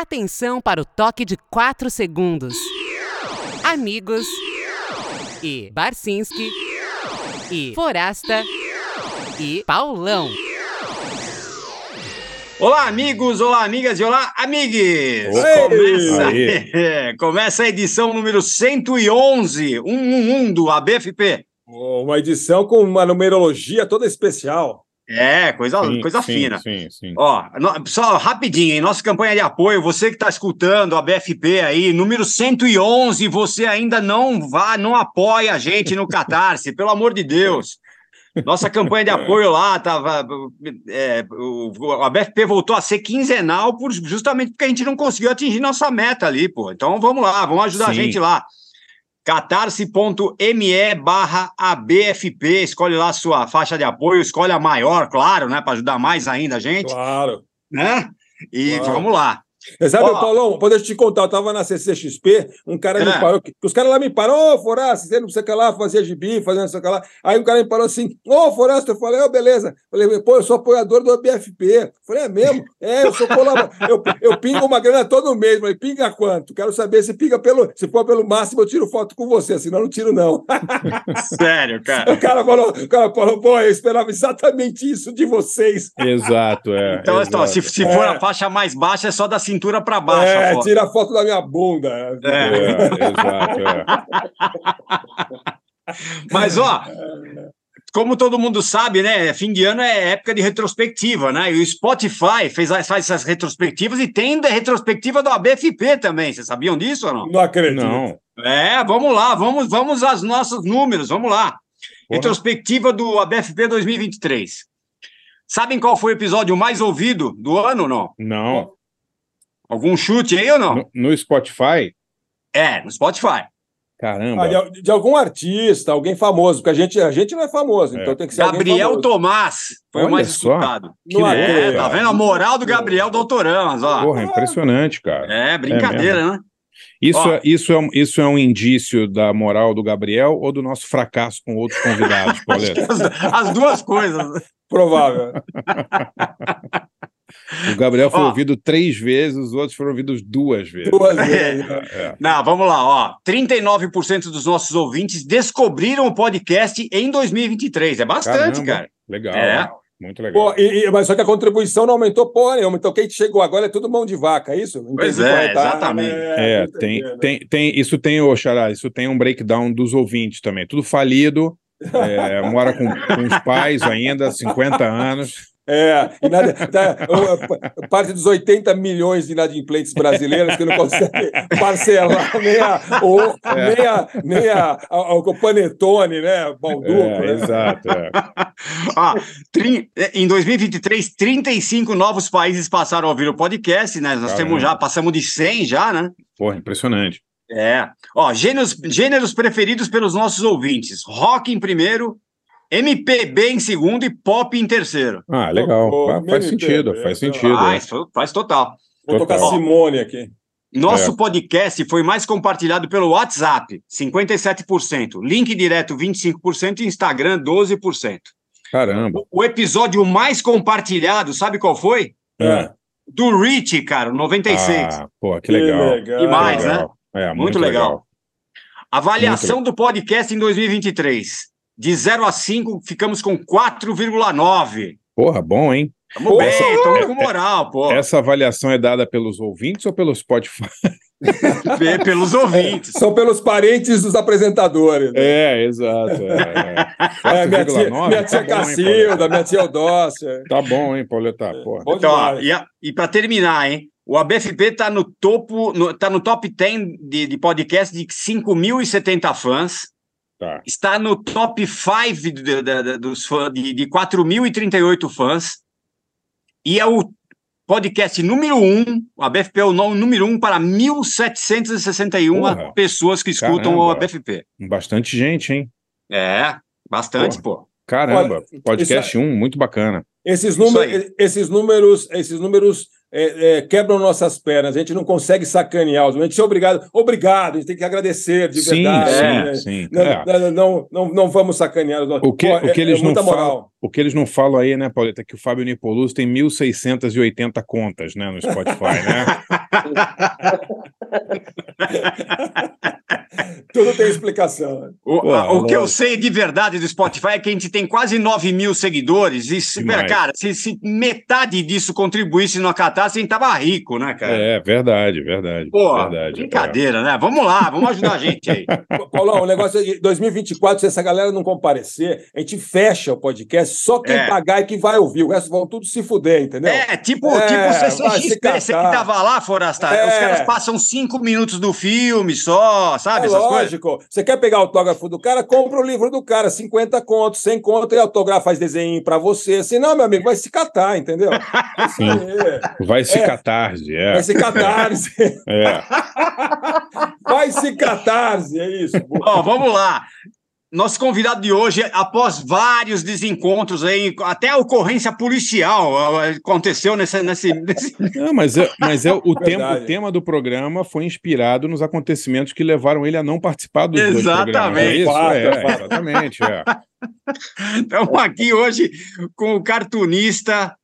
Atenção para o toque de 4 segundos. Amigos e Barcinski e Forasta e Paulão. Olá, amigos, olá, amigas e olá, amigues! Começa, Aí. começa a edição número 111, 111 do ABFP. Uma edição com uma numerologia toda especial. É, coisa, Sim, coisa sim, fina. Sim, sim. Ó, só rapidinho, em nossa campanha de apoio, você que está escutando a BFP aí, número 111, você ainda não vá, não apoia a gente no Catarse, pelo amor de Deus. Nossa campanha de apoio lá tava. é, o, a BFP voltou a ser quinzenal por, justamente porque a gente não conseguiu atingir nossa meta ali, pô. Então vamos lá, vamos ajudar a Sim. gente lá. catarse.me barra ABFP, escolhe lá a sua faixa de apoio, escolhe a maior, claro, né? Para ajudar mais ainda a gente Claro. né? E Claro. vamos lá. Você sabe, Ó. Paulão, pode eu te contar, eu tava na CCXP, um cara É. me parou, que os caras lá me pararam, ô, Forasta, você não sei o que lá, fazia gibi, fazendo isso que lá. Aí um cara me parou assim, ô, Forasta, eu falei, ô, beleza. Falei, pô, eu sou apoiador do BFP. Falei, é mesmo? É, eu sou colaborador. eu, eu pingo uma grana todo mês. Falei, pinga quanto? Quero saber se pinga pelo, se for pelo máximo, eu tiro foto com você, senão eu não tiro, não. Sério, cara. O cara falou, o cara falou, pô, eu esperava exatamente isso de vocês. Exato, é. Então, então, se, exato. se for É. a faixa mais baixa, é só da cintura para baixo. a É, foto. tira a foto da minha bunda. É. É, exato, é. Mas, ó, como todo mundo sabe, né? Fim de ano é época de retrospectiva, né? E o Spotify fez, faz essas retrospectivas e tem da retrospectiva do ABFP também. Vocês sabiam disso ou não? Não acredito. Não. É, vamos lá, vamos, vamos aos nossos números, vamos lá. Retrospectiva do ABFP 2023. Sabem qual foi o episódio mais ouvido do ano ou não? Não. Algum chute aí ou não? No, no Spotify? É, no Spotify. Caramba. Ah, de, de algum artista, alguém famoso, porque a gente, a gente não é famoso, É. então tem que ser Gabriel. Tomás foi o Olha mais só. escutado. Não Que É, acredito. tá vendo a moral do Gabriel Doutoramas, ó. Porra, impressionante, cara. É, brincadeira, né? Isso, Ó. é, isso, é, um- isso é um indício da moral do Gabriel ou do nosso fracasso com outros convidados, Pauleta? As, as duas coisas. Provável. O Gabriel foi Ó. ouvido três vezes, os outros foram ouvidos duas vezes. Duas vezes. né? É. Não, vamos lá, ó. 39% dos nossos ouvintes descobriram o podcast em 2023. É bastante, Caramba, cara. Legal. É. Muito legal. Pô, e- e- mas só que a contribuição não aumentou porra nenhuma. Então quem chegou agora é tudo mão de vaca, é isso? Pois Entendi é, corretamente. exatamente. É, tô tem, entendendo. tem, tem, isso tem, ô Xará, isso tem um breakdown dos ouvintes também. Tudo falido, é, mora com, com os pais ainda, 50 anos. É, nada, tá, parte dos 80 milhões de inadimplentes brasileiros que não conseguem parcelar nem a, o, É. nem a, nem a, a- o Panetone, né? Balduco, É, né? exato. é. Ó, trin- em 2023, 35 novos países passaram a ouvir o podcast, né? Nós Caramba. temos já, passamos de 100 já, né? Porra, impressionante. É. Ó, gêneros, gêneros preferidos pelos nossos ouvintes: rock em primeiro, MPB em segundo e pop em terceiro. Ah, legal. Pô, Faz- faz sentido, faz sentido. Ah, é. isso faz total. Vou tocar Total. Simone aqui. Nosso É. podcast foi mais compartilhado pelo WhatsApp, 57%, link direto 25% e Instagram 12%. Caramba. O episódio mais compartilhado, sabe qual foi? É. Do Rich, cara, 96. Ah, pô, que legal. E mais, né? Legal. É, muito, Muito legal. Avaliação do podcast em 2023. De 0 a 5, ficamos com 4,9. Porra, bom, hein? Tamo Pô, bem, essa- estamos com moral, pô. Essa avaliação é dada pelos ouvintes ou pelo Spotify? Pe- Pelos ouvintes. São pelos parentes dos apresentadores. né? É, exato. É, É, minha tia, 4,9, minha tá tia bom, hein, Cacilda, Pauleta? minha tia Eudócia. Tá bom, hein, Pauleta? Porra. Bom Então, ó, e, e para terminar, hein? O ABFP está no topo, no, tá no top 10 de, de podcast de 5.070 fãs. Tá. Está no top 5 de, de- de- dos fãs de, de 4.038 fãs. E é o podcast número 1, o ABFP é o nome número 1 para 1.761 Porra. pessoas que escutam o Caramba. ABFP. Bastante gente, hein? É, bastante, pô. Caramba. Podcast 1, muito bacana. Esses, número, esses números, esses números é, é, quebram nossas pernas. A gente não consegue sacanear. A gente é obrigado. Obrigado, a gente tem que agradecer de sim, verdade. sim, né? sim. Não, É. não, não, não, vamos sacanear. os O que, Pô, o que é- eles é não muita falam, moral. O que eles não falam aí, né, Pauleta, é que o Fábio Nipoluso tem 1.680 contas, né, no Spotify, né? Tudo tem explicação. O, Pô, a, o que eu sei de verdade do Spotify é que a gente tem quase 9 mil seguidores. E, se, cara, se, se, metade disso contribuísse no Catarse, a gente tava rico, né, cara? É, verdade, verdade. Pô, verdade, brincadeira, é. né? Vamos lá, vamos ajudar a gente aí. Paulão, o negócio é de 2024, se essa galera não comparecer, a gente fecha o podcast, só quem é. pagar é que vai ouvir, o resto vão tudo se fuder, entendeu? É, tipo, é, tipo CCXP, você que tava lá, Forasta, é. os caras passam cinco minutos do filme só, sabe? É lógico. Coisas? Você quer pegar o autógrafo do cara, compra o livro do cara, 50 contos, 100 contos, e autografo faz desenho para você. Assim, não, meu amigo, vai se catar, entendeu? Sim. Vai se é. catarse, é. Vai se catarse. É. vai se catarse, é isso. Bom, vamos lá. Nosso convidado de hoje, após vários desencontros aí, até a ocorrência policial aconteceu nesse. nesse, nesse... Não, mas é, mas é o, tema, o tema do programa foi inspirado nos acontecimentos que levaram ele a não participar dos exatamente. dois programas. É isso? É, exatamente. É. Estamos aqui hoje com o cartunista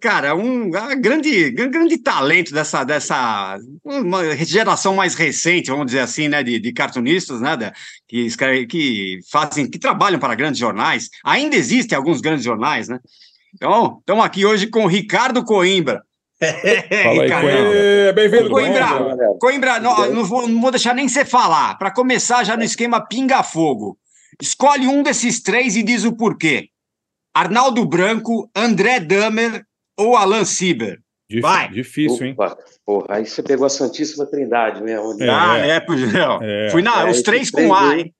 cara, um grande, grande talento dessa, dessa uma geração mais recente, vamos dizer assim, né, de, de cartunistas, né, que, escreve, que fazem, que trabalham para grandes jornais. Ainda existem alguns grandes jornais, né? Então, estamos aqui hoje com o Ricardo Coimbra. Fala aí, Coimbra. Bem-vindo, Coimbra. Coimbra, Coimbra não, não, vou, não vou deixar nem você falar. Para começar, já no esquema pinga-fogo. Escolhe um desses três e diz o porquê. Arnaldo Branco, André Damer ou Alan Sieber? Vai. Difícil, Opa, hein? Porra, aí você pegou a Santíssima Trindade mesmo. É, ah, é, é, é. Fui na, é, os três com A, aí, hein?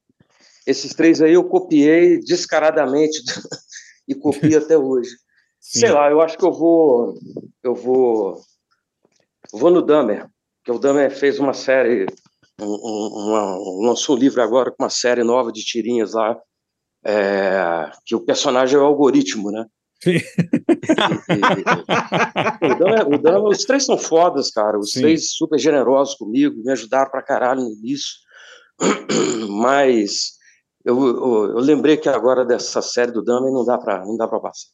Esses três aí eu copiei descaradamente e copio até hoje. Sim. Sei lá, eu acho que eu vou. Eu vou. Vou no Damer, que o Damer fez uma série, um, um, uma, lançou um livro agora com uma série nova de tirinhas lá, é, que o personagem é o algoritmo, né? Sim. E, o, Dan, o Dan, os três são fodas, cara. Os Sim. três super generosos comigo, me ajudaram pra caralho nisso. Mas eu, eu, eu, lembrei que agora dessa série do Dama não dá para não dá para passar.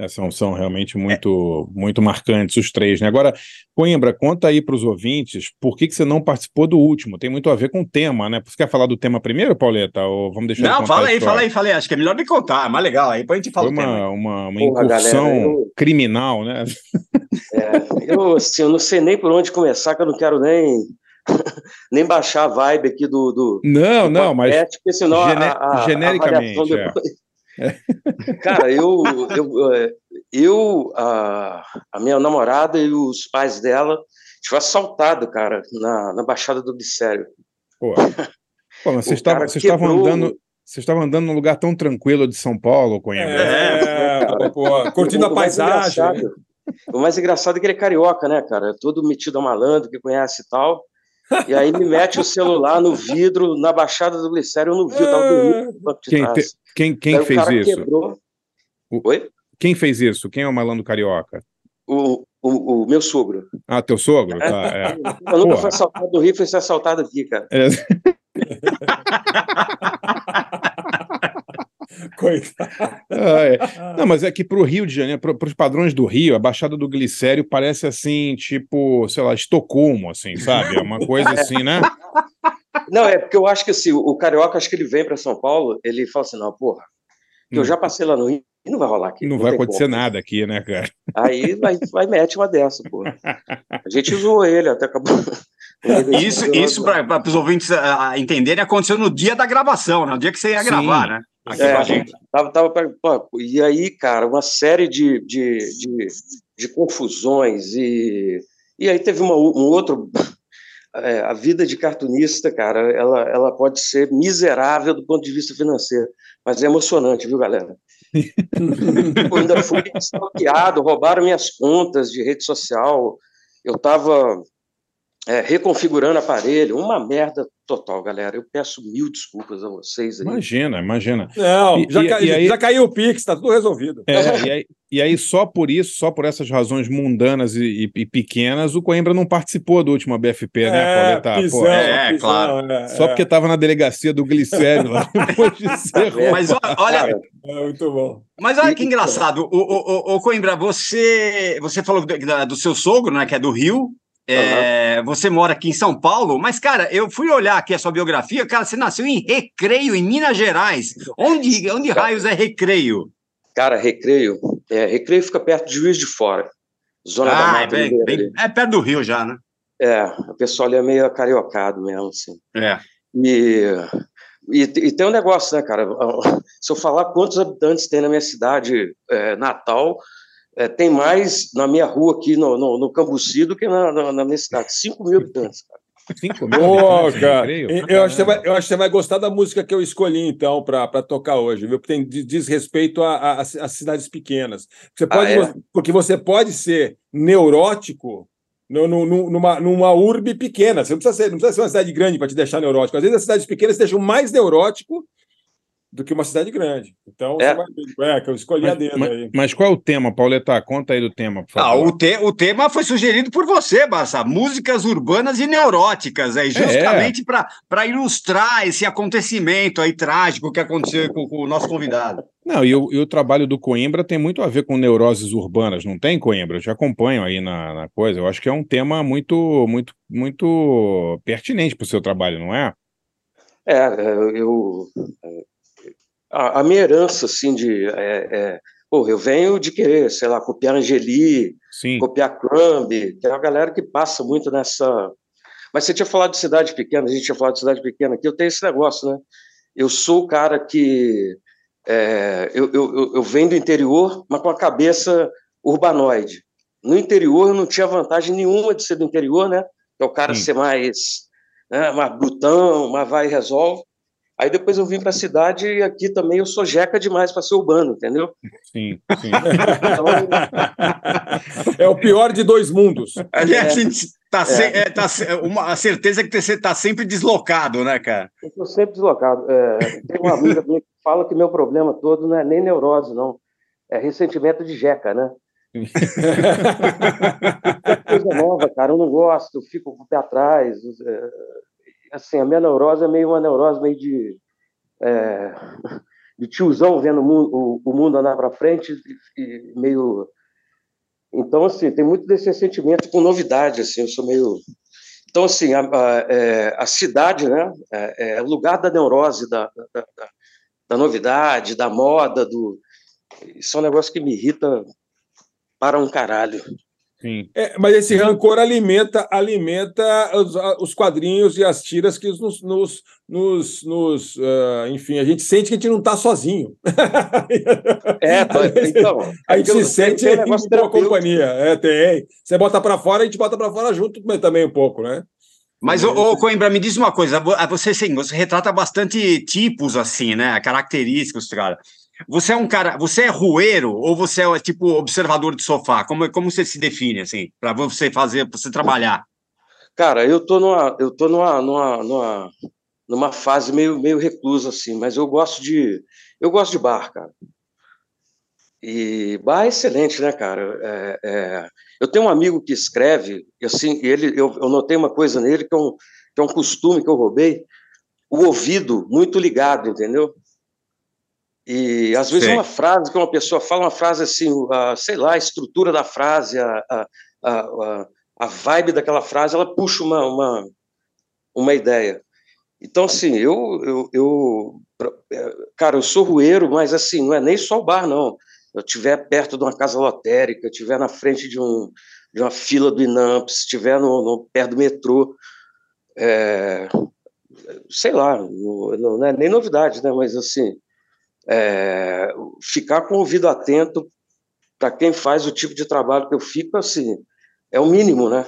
É, são, são realmente muito, é. muito marcantes os três, né? Agora, Coimbra, conta aí para os ouvintes por que, que você não participou do último. Tem muito a ver com o tema, né? Você quer falar do tema primeiro, Pauleta? Ou vamos deixar Não, fala aí, fala aí, fala aí. Acho que é melhor me contar, é mais legal. Aí depois a gente fala Foi uma, uma, uma Porra, incursão galera, eu... criminal, né? É, eu, assim, eu não sei nem por onde começar, que eu não quero nem nem baixar a vibe aqui do. do não, do não, mas. Porque senão gene a, a, genericamente. A Cara, eu, eu, é, eu a, a, minha namorada e os pais dela, a gente foi assaltado, cara, na, na Baixada do Glicério. Pô, Pô mas vocês estavam quebrou... andando. Vocês estavam andando num lugar tão tranquilo de São Paulo, Coimbra. É, é pô, curtindo a paisagem. Né? O mais engraçado é que ele é carioca, né, cara? Todo metido a malandro, que conhece e tal. E aí me mete o celular no vidro, na Baixada do Glicério, eu não vi, eu tava dormindo no banco de quem, trás. Quem, quem fez isso? Quebrou. O... Oi? Quem fez isso? Quem é o malandro carioca? O, o, o meu sogro. Ah, teu sogro? Tá, é. Eu nunca fui assaltado no Rio, fui ser assaltado aqui, cara. É. Coitado. É. Não, mas é que para o Rio de Janeiro, para os padrões do Rio, a Baixada do Glicério parece assim, tipo, sei lá, Estocolmo, assim, sabe? É uma coisa assim, né? Não, é porque eu acho que assim, o carioca, acho que ele vem para São Paulo, ele fala assim: não, porra, que eu hum. já passei lá no Rio, e não vai rolar aqui. Não, não vai acontecer como. nada aqui, né, cara? Aí vai, vai mete uma dessa, pô. A gente zoou ele, até acabou. Isso, isso para os ouvintes uh, entenderem, aconteceu no dia da gravação, né? no dia que você ia Sim. gravar, né? Aqui é, com a gente. Tava, tava, pô, e aí, cara, uma série de, de, de, de confusões e, e aí teve uma, um outro é, a vida de cartunista, cara, ela, ela pode ser miserável do ponto de vista financeiro, mas é emocionante, viu, galera? eu ainda fui stalkeado, roubaram minhas contas de rede social, eu estava é, reconfigurando aparelho, uma merda total, galera. Eu peço mil desculpas a vocês. Aí. Imagina, imagina. Não, e, já, e, ca... e aí... já caiu o Pix, está tudo resolvido. É, e, aí, e, aí, só por isso, só por essas razões mundanas e, pequenas, o Coimbra não participou do último BFP, né, é, Pauleta? Pisão, é, pisão, claro. É, só porque estava na delegacia do Glicério lá depois de ser. Mas olha. É muito bom. Mas olha que engraçado, o, o, o, o Coimbra, você, você falou do, do seu sogro, né, que é do Rio, É, Você mora aqui em São Paulo, mas, cara, eu fui olhar aqui a sua biografia, cara, você nasceu em Recreio, em Minas Gerais. Onde, onde raios é Recreio? Cara, Recreio, é, Recreio fica perto de Juiz de Fora, zona da Ah, é, Mata bem- Mineira bem- ali. é perto do Rio já, né? É, o pessoal ali é meio cariocado mesmo, assim. É. E, e, e tem um negócio, né, cara? Se eu falar quantos habitantes tem na minha cidade é, natal, é, tem mais na minha rua aqui no, no, no Cambuci do que na, na, na minha cidade. 5 mil habitantes, cara. Cinco mil Pô, habitantes, cara, eu, eu acho que você vai, eu acho que você vai gostar da música que eu escolhi, então, para tocar hoje, viu? Porque tem, diz respeito às cidades pequenas. Você pode, é? Porque você pode ser neurótico no- no- no- numa, numa urbe pequena. Você não precisa ser, não precisa ser uma cidade grande para te deixar neurótico. Às vezes as cidades pequenas te deixam mais neurótico do que uma cidade grande. Então, É. você vai, é, que eu escolhi a Mas, dedo mas- aí. mas qual é o tema, Pauleta? Conta aí do tema, por Ah, favor. o, te- o tema foi sugerido por você, Barça. Músicas urbanas e neuróticas, aí, justamente para ilustrar esse acontecimento aí trágico que aconteceu com, com o nosso convidado. Não, e o, e o trabalho do Coimbra tem muito a ver com neuroses urbanas, não tem, Coimbra? Eu te acompanho aí na, na coisa. Eu acho que é um tema muito, muito, muito pertinente para o seu trabalho, não é? É, é, eu. A, a minha herança, assim, de. É, é, pô, eu venho de querer, sei lá, copiar Angeli, Sim. copiar Crumb, que é uma galera que passa muito nessa. Mas você tinha falado de cidade pequena, a gente tinha falado de cidade pequena aqui, eu tenho esse negócio, né? Eu sou o cara que. é, eu, eu, eu- venho do interior, mas com a cabeça urbanoide. No interior eu não tinha vantagem nenhuma de ser do interior, né? Que é o cara Sim. ser mais, né, mais brutão, mais vai e resolve. Aí depois eu vim para a cidade e aqui também eu sou jeca demais para ser urbano, entendeu? Sim, sim. Então, É o pior de dois mundos. É. a gente tá, se- é, tá se- uma, a certeza é que você está sempre deslocado, né, cara? Eu estou sempre deslocado. É, tem uma amiga minha que fala que meu problema todo não é nem neurose, não. É ressentimento de jeca, né? É coisa nova, cara. Eu não gosto, eu fico com o pé atrás. Assim, a minha neurose é meio uma neurose meio de. é, de tiozão vendo o mundo, o, o mundo andar para frente e, e meio. Então, assim, tem muito desse sentimento com novidade, assim, eu sou meio. Então, assim, a, a, é, a cidade, né, é, é o lugar da neurose, da, da, da, da novidade, da moda, do... Isso é um negócio que me irrita para um caralho. Sim. É, mas esse rancor alimenta, alimenta os, os quadrinhos e as tiras que nos, nos, nos, nos, ah, enfim, a gente sente que a gente não está sozinho. É, então... A gente se sente tem um em boa companhia. É, tem. Você bota para fora, a gente bota para fora junto mas também um pouco, né? Mas, ô, ô, Coimbra, me diz uma coisa, vo- você, sim, você retrata bastante tipos, assim, né, características, cara. Você é um cara, você é rueiro ou você é, tipo, observador de sofá? Como, como você se define, assim, para você fazer, para você trabalhar? Cara, eu tô numa, eu tô numa, numa, numa, numa fase meio, meio reclusa, assim, mas eu gosto de, eu gosto de bar, cara. E bar é excelente, né, cara? É, é, eu tenho um amigo que escreve, e assim, ele, eu, eu notei uma coisa nele que é, um, que é um costume que eu roubei, o ouvido muito ligado, entendeu? E às vezes Sei. uma frase que uma pessoa fala, uma frase assim, a, sei lá, a estrutura da frase, a, a, a, a a vibe daquela frase, ela puxa uma, uma, uma ideia. Então, assim, eu, eu, eu, cara, eu sou rueiro, mas assim, não é nem só o bar, não. Eu estiver perto de uma casa lotérica, estiver na frente de, um, de uma fila do INAMP, se estiver no, no, perto do metrô, é, sei lá, não, não, é nem novidade, né? Mas assim, é, ficar com o ouvido atento para quem faz o tipo de trabalho que eu fico, assim, é o mínimo, né?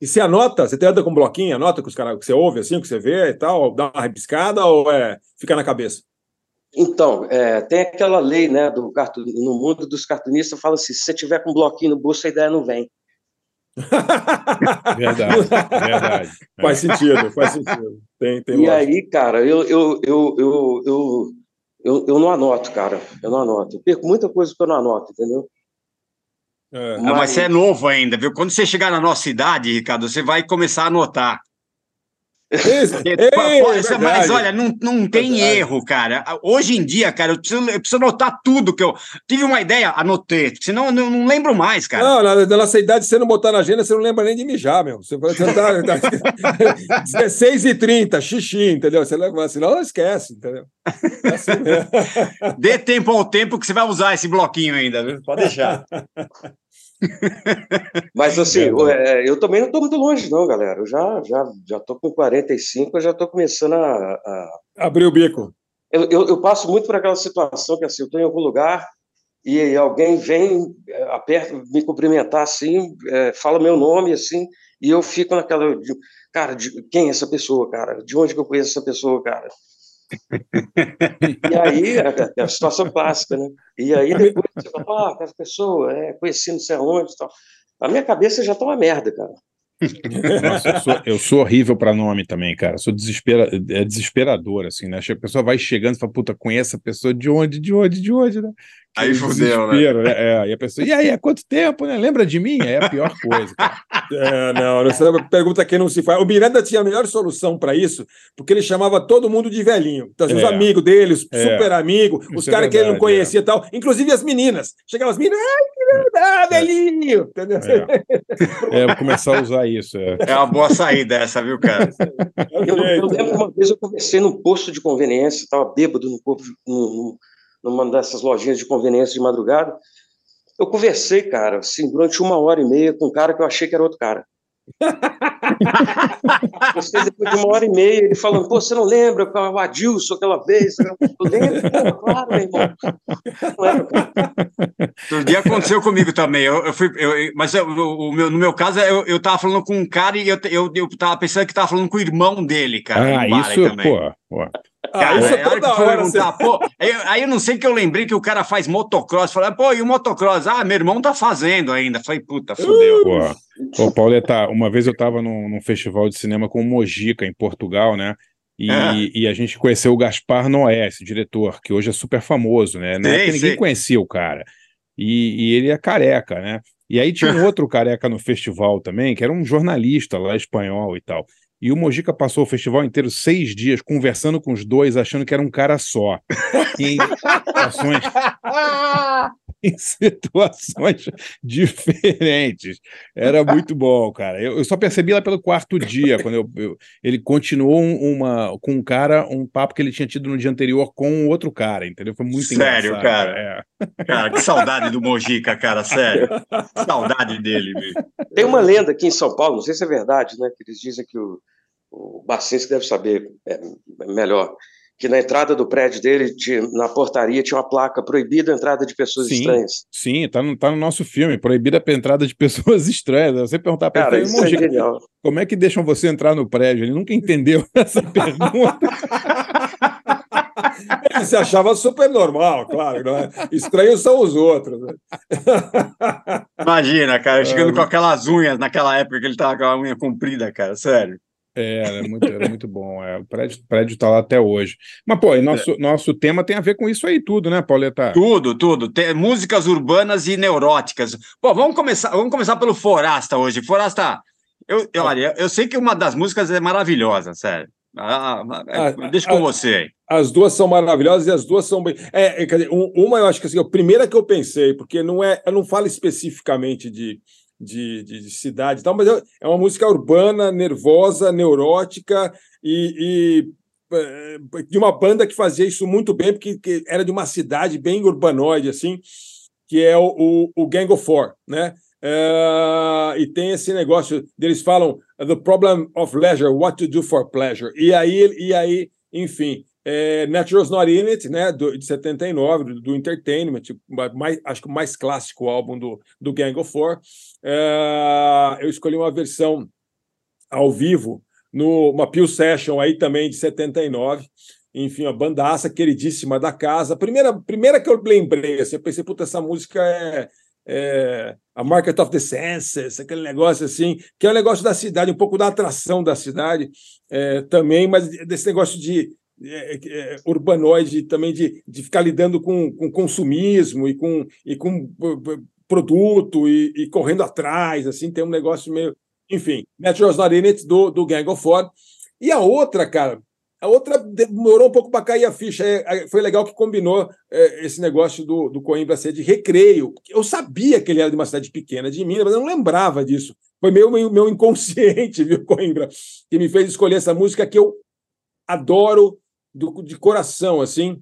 E você anota? Você anda com um bloquinho, anota que, os cara, que você ouve, assim, que você vê e tal, dá uma rebiscada ou é, fica na cabeça? Então, é, tem aquela lei, né, do cartun... no mundo dos cartunistas, fala assim, se você tiver com um bloquinho no bolso, a ideia não vem. Verdade, verdade. faz sentido, faz sentido. Tem, tem e lógica. aí, cara, eu, eu, eu, eu, eu, eu, eu não anoto, cara, eu não anoto. Eu perco muita coisa que eu não anoto, entendeu? É. Mas... mas... você é novo ainda, viu? Quando você chegar na nossa idade, Ricardo, você vai começar a anotar. Isso. É, Ei, pô, é verdade. mas olha, não, não tem Verdade. erro, cara. Hoje em dia, cara, eu preciso, eu preciso anotar tudo que eu tive uma ideia, anotei, senão eu não, não lembro mais, cara. Não, na, na nossa idade, se você não botar na agenda, você não lembra nem de mijar, meu. Você vai tentar. 16 e 30 xixi, entendeu? Você leva, senão esquece, entendeu? É assim. Dê tempo ao tempo que você vai usar esse bloquinho ainda, viu? Pode deixar. Mas assim, Verdade. é, eu também não estou muito longe, não, galera. Eu já já já estou com 45, eu já estou começando a, a- Abriu o bico. Eu, eu, eu passo muito por aquela situação que assim, eu estou em algum lugar e alguém vem, é, aperta, me cumprimentar assim, é, fala meu nome assim, e eu fico naquela, cara, de, quem é essa pessoa, cara? De onde que eu conheço essa pessoa, cara? E aí, é, é a situação clássica, né? E aí depois você fala, ah, essa pessoa, é, conheci não sei aonde tal. A minha cabeça já tá uma merda, cara. Nossa, eu sou, eu sou horrível para nome também, cara. Sou desespera, é desesperador, assim, né? A pessoa vai chegando e fala, puta, conhece a pessoa de onde, de onde, de onde, né? Aí fudeu, né? né? É, e a pessoa, e aí, há quanto tempo, né? Lembra de mim? É a pior coisa, cara. É, não, essa pergunta que não se faz. O Miranda tinha a melhor solução para isso, porque ele chamava todo mundo de velhinho. Então, assim, os É. amigos dele, os É. super amigos, os é caras que ele não verdade, conhecia e tal, inclusive as meninas. Chegavam as meninas, ai, que ah, velhinho, entendeu? É, vou começar a usar isso. É. É uma boa saída essa, viu, cara? Eu, eu lembro que uma vez eu conversei num posto de conveniência, estava bêbado num, posto- num- numa dessas lojinhas de conveniência de madrugada. Eu conversei, cara, assim, durante uma hora e meia com um cara que eu achei que era outro cara. Conversei depois de uma hora e meia, ele falando, pô, você não lembra com o Adilson aquela vez? Eu lembro, pô, claro, meu irmão. Não cara. Outro dia aconteceu comigo também. Eu, eu fui, eu- eu- mas eu- o meu, no meu caso, eu, eu tava falando com um cara e eu, eu, eu tava pensando que tava falando com o irmão dele, cara. Ah, isso, também. pô, pô. Ah, isso é, é hora toda hora. você- pô, aí, aí eu não sei que eu lembrei que o cara faz motocross. Falei, pô, e o motocross? Ah, meu irmão tá fazendo ainda. Falei, puta, fodeu. Pô, Ô, Pauleta, uma vez eu estava num, num festival de cinema com o Mojica, em Portugal, né? E, Ah. e a gente conheceu o Gaspar Noé, esse diretor, que hoje é super famoso, né? Na Sei, época ninguém sei. conhecia o cara. E, e ele é careca, né? E aí tinha um outro careca no festival também, que era um jornalista lá espanhol e tal. E o Mojica passou o festival inteiro seis dias conversando com os dois, achando que era um cara só. Em situações, em situações diferentes. Era muito bom, cara. Eu, eu só percebi lá pelo quarto dia, quando eu, eu- ele continuou um- uma, com um cara, um papo que ele tinha tido no dia anterior com outro cara, entendeu? Foi muito Sério, engraçado. cara? É. Cara, que saudade do Mojica, cara, sério. Saudade dele, bicho. Tem uma lenda aqui em São Paulo, não sei se é verdade, né? Que eles dizem que o, o Barcinski deve saber é, melhor, que na entrada do prédio dele, tinha- na portaria, tinha uma placa proibida a entrada de pessoas Sim. estranhas. Sim, tá no, tá no nosso filme, proibida a entrada de pessoas estranhas. Você perguntar para ele, isso é genial. como é que deixam você entrar no prédio? Ele nunca entendeu essa pergunta. Ele se achava super normal, claro. Não é? Estranhos são os outros. né? Imagina, cara, É. chegando com aquelas unhas naquela época que ele tava com a unha comprida, cara, sério. É, era muito, era muito bom. É, o prédio, prédio tá lá até hoje. Mas, pô, nosso, nosso tema tem a ver com isso aí tudo, né, Pauleta? Tudo, tudo. Tem músicas urbanas e neuróticas. Pô, vamos começar, vamos começar pelo Forasta hoje. Forasta, eu, eu, olha, eu sei que uma das músicas é maravilhosa, sério. Ah, ah, Ah, deixa ah, com você aí. As duas são maravilhosas e as duas são bem. É, é, quer dizer, um- uma eu acho que assim, a primeira que eu pensei, porque não é, eu não falo especificamente de, de, de- de cidade e tal, mas é, é uma música urbana, nervosa, neurótica e, e, eh, de uma banda que fazia isso muito bem, porque que era de uma cidade bem urbanoide, assim, que é o, o, o Gang of Four, né? Eh, e tem esse negócio deles falam the problem of leisure, what to do for pleasure. E aí, e aí enfim, é, Natural's Not In It, né, do, de 79, do, do Entertainment, mais, acho que o mais clássico álbum do, do Gang of Four. É, eu escolhi uma versão ao vivo, numa Peel Session aí também de 79. Enfim, a bandaça queridíssima da casa. Primeira, primeira que eu lembrei, assim, eu pensei, puta, essa música é, é, a Market of the Senses, aquele negócio assim, que é um negócio da cidade, um pouco da atração da cidade é, também, mas desse negócio de é, é, urbanoide também de, de ficar lidando com, com consumismo e com, e com produto e, e correndo atrás, assim, tem um negócio meio. Enfim, Natural's Not do, do Gang of Four. E a outra, cara, a outra demorou um pouco para cair a ficha. É, foi legal que combinou é, esse negócio do, do Coimbra ser de recreio. Eu sabia que ele era de uma cidade pequena de Minas, mas eu não lembrava disso. Foi meio, meio, meu inconsciente, viu, Coimbra, que me fez escolher essa música que eu adoro do, de coração, assim,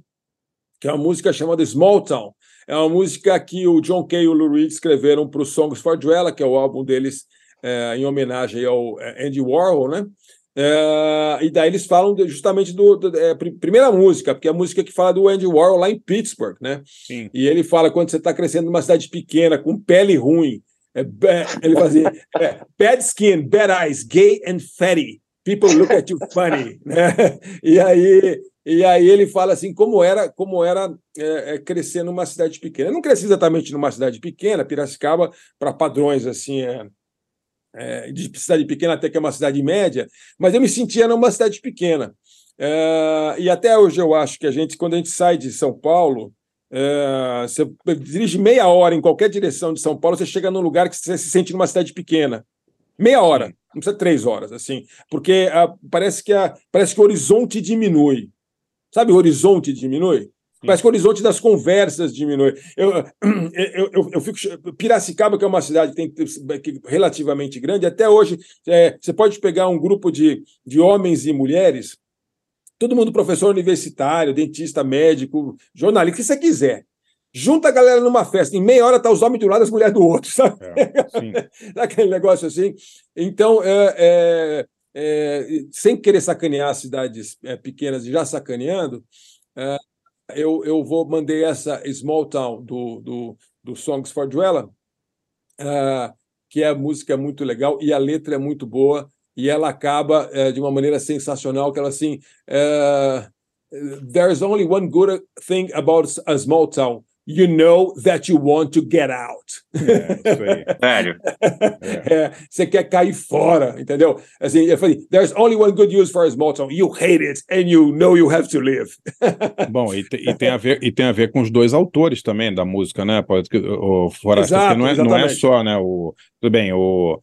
que é uma música chamada Small Town. É uma música que o John Kay e o Lou Reed escreveram para o Songs for Joella, que é o álbum deles é, em homenagem ao é, Andy Warhol, né? É, e daí eles falam justamente do, do é, primeira música, porque é a música que fala do Andy Warhol lá em Pittsburgh, né? Sim. E ele fala quando você está crescendo numa cidade pequena, com pele ruim, é, ele fazia é, bad skin, bad eyes, gay and fatty. People look at you funny, né? E aí, e aí ele fala assim como era, como era é, é crescer numa cidade pequena. Eu não cresci exatamente numa cidade pequena, Piracicaba, para padrões assim, é, é, de cidade pequena até que é uma cidade média, mas eu me sentia numa cidade pequena. É, e até hoje eu acho que a gente, quando a gente sai de São Paulo, é, você dirige meia hora em qualquer direção de São Paulo, você chega num lugar que você se sente numa cidade pequena. Meia hora, não precisa três horas, assim, porque a, parece, que a, parece que o horizonte diminui. Sabe, o horizonte diminui? Parece que o horizonte das conversas diminui. Eu, eu, eu, eu, fico. Piracicaba, que é uma cidade que tem, relativamente grande, até hoje é, você pode pegar um grupo de, de homens e mulheres, todo mundo professor universitário, dentista, médico, jornalista, o que você quiser. Junta a galera numa festa, em meia hora tá os homens de um lado e as mulheres do outro, sabe? É, Aquele negócio assim. Então, é, é, é, sem querer sacanear cidades é, pequenas e já sacaneando, é, eu, eu vou mandei essa Small Town do, do, do Songs for Dwella, uh, que é a música é muito legal e a letra é muito boa e ela acaba uh, de uma maneira sensacional que ela assim uh, There's only one good thing about a small town you know that you want to get out. É, isso aí. Sério. É, você quer cair fora, entendeu? Assim, eu falei, there's only one good use for a small town. You hate it and you know you have to live. Bom, e, te, e, tem a ver, e tem a ver com os dois autores também da música, né? Pode, o, fora Exato, não, é, não é só, né? O, tudo bem, o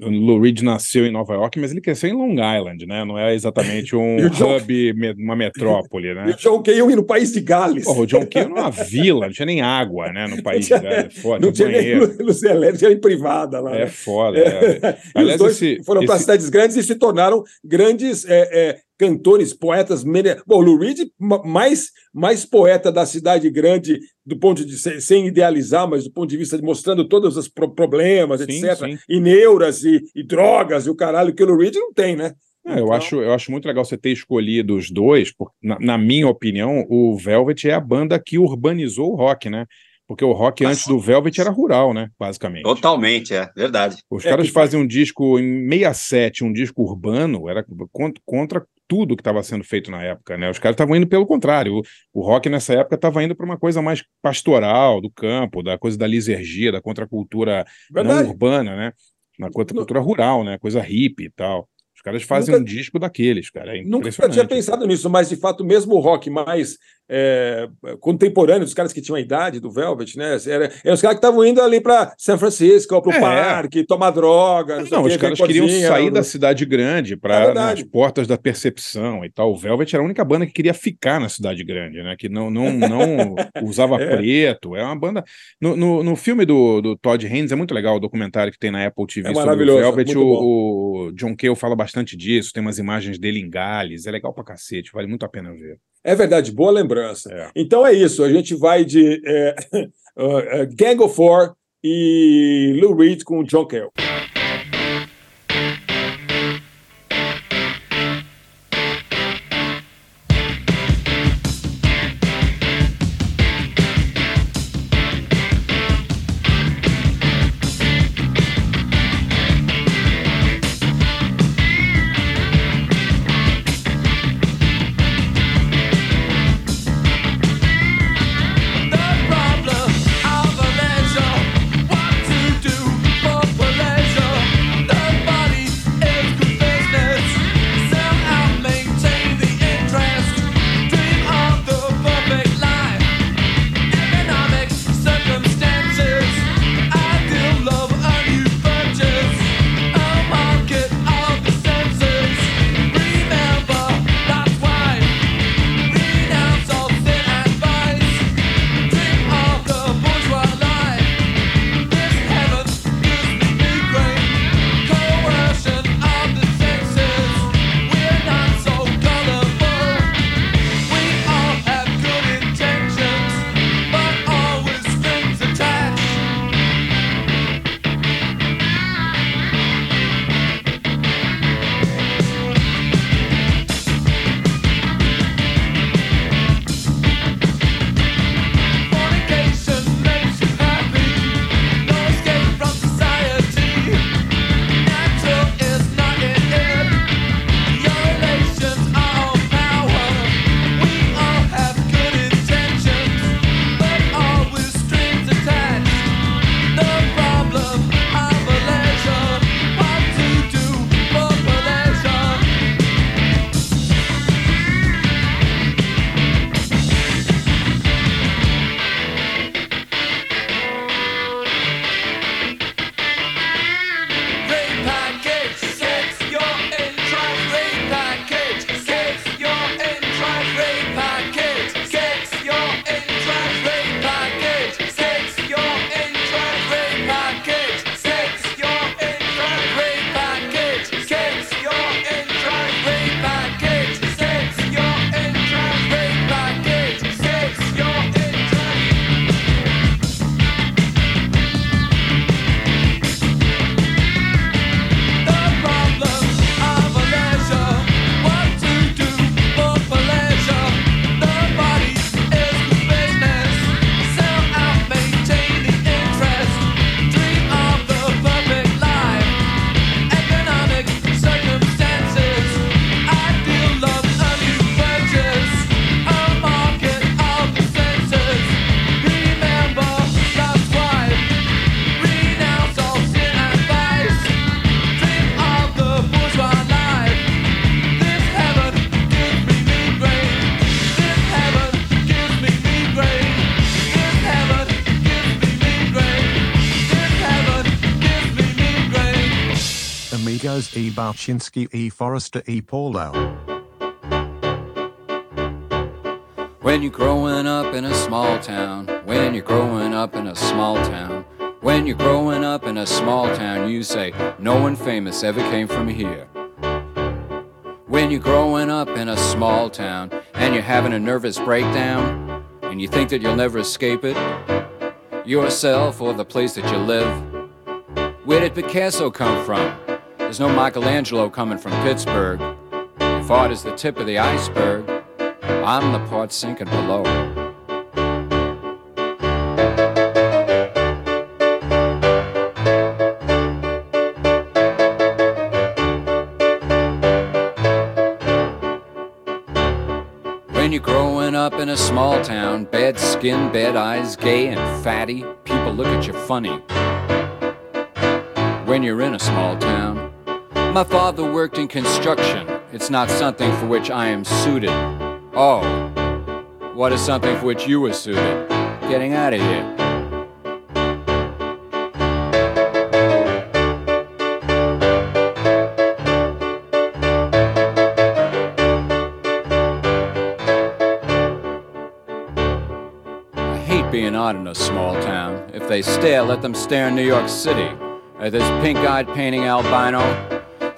Lou Reed nasceu em Nova York, mas ele cresceu em Long Island, né? Não é exatamente um hub, uma metrópole, né? E o John Cale no país de Gales. Porra, o John Cale numa vila, não tinha nem água, né? No país de Gales. Foda, não tinha banheiro. nem luz elétrica, tinha nem privada lá. É né? foda. É. Aliás, os dois esse, foram esse... para cidades grandes e se tornaram grandes é, é, cantores, poetas. Bom, Lou Reed, mais, mais poeta da cidade grande, do ponto de sem idealizar, mas do ponto de vista de mostrando todos os problemas, sim, etc. Sim. E neuras e, e, drogas e o caralho que o Lou Reed não tem, né? É, eu, acho, eu acho muito legal você ter escolhido os dois, porque, na, na minha opinião, o Velvet é a banda que urbanizou o rock, né? Porque o rock antes do Velvet era rural, né? Basicamente. Totalmente, é verdade. Os é, caras fazem um disco em 67, um disco urbano, era contra tudo que estava sendo feito na época, né? Os caras estavam indo pelo contrário. O, o rock nessa época estava indo para uma coisa mais pastoral, do campo, da coisa da lisergia, da contracultura Verdade. não urbana, né? Na contracultura rural, né? Coisa hippie e tal. Os caras fazem nunca, um disco daqueles, cara. É nunca tinha pensado nisso, mas de fato, mesmo o rock mais é, contemporâneo, dos caras que tinham a idade do Velvet, né? Era, eram os caras que estavam indo ali para São Francisco, para o é. parque, tomar droga. Não, não os caras queriam sair da cidade grande para é nas portas da percepção e tal. O Velvet era a única banda que queria ficar na cidade grande, né? Que não, não, não usava é. preto. É uma banda. No, no, no, filme do, do Todd Haynes é muito legal o documentário que tem na Apple TV é sobre o Velvet. O, o, John Cale fala bastante disso, tem umas imagens dele em Gales. É legal pra cacete, vale muito a pena ver. É verdade, boa lembrança. É. Então é isso, a gente vai de é, uh, Gang of Four e Lou Reed com John Cale. E e Forrester e Paulo. When you're growing up in a small town, when you're growing up in a small town, when you're growing up in a small town, you say, No one famous ever came from here. When you're growing up in a small town and you're having a nervous breakdown and you think that you'll never escape it, yourself or the place that you live, where did Picasso come from? There's no Michelangelo coming from Pittsburgh. If art is the tip of the iceberg, I'm the part sinking below. When you're growing up in a small town, bad skin, bad eyes, gay and fatty, people look at you funny. When you're in a small town, my father worked in construction. It's not something for which I am suited. Oh, what is something for which you are suited? Getting out of here. I hate being odd in a small town. If they stare, let them stare in New York City. At this pink eyed painting albino,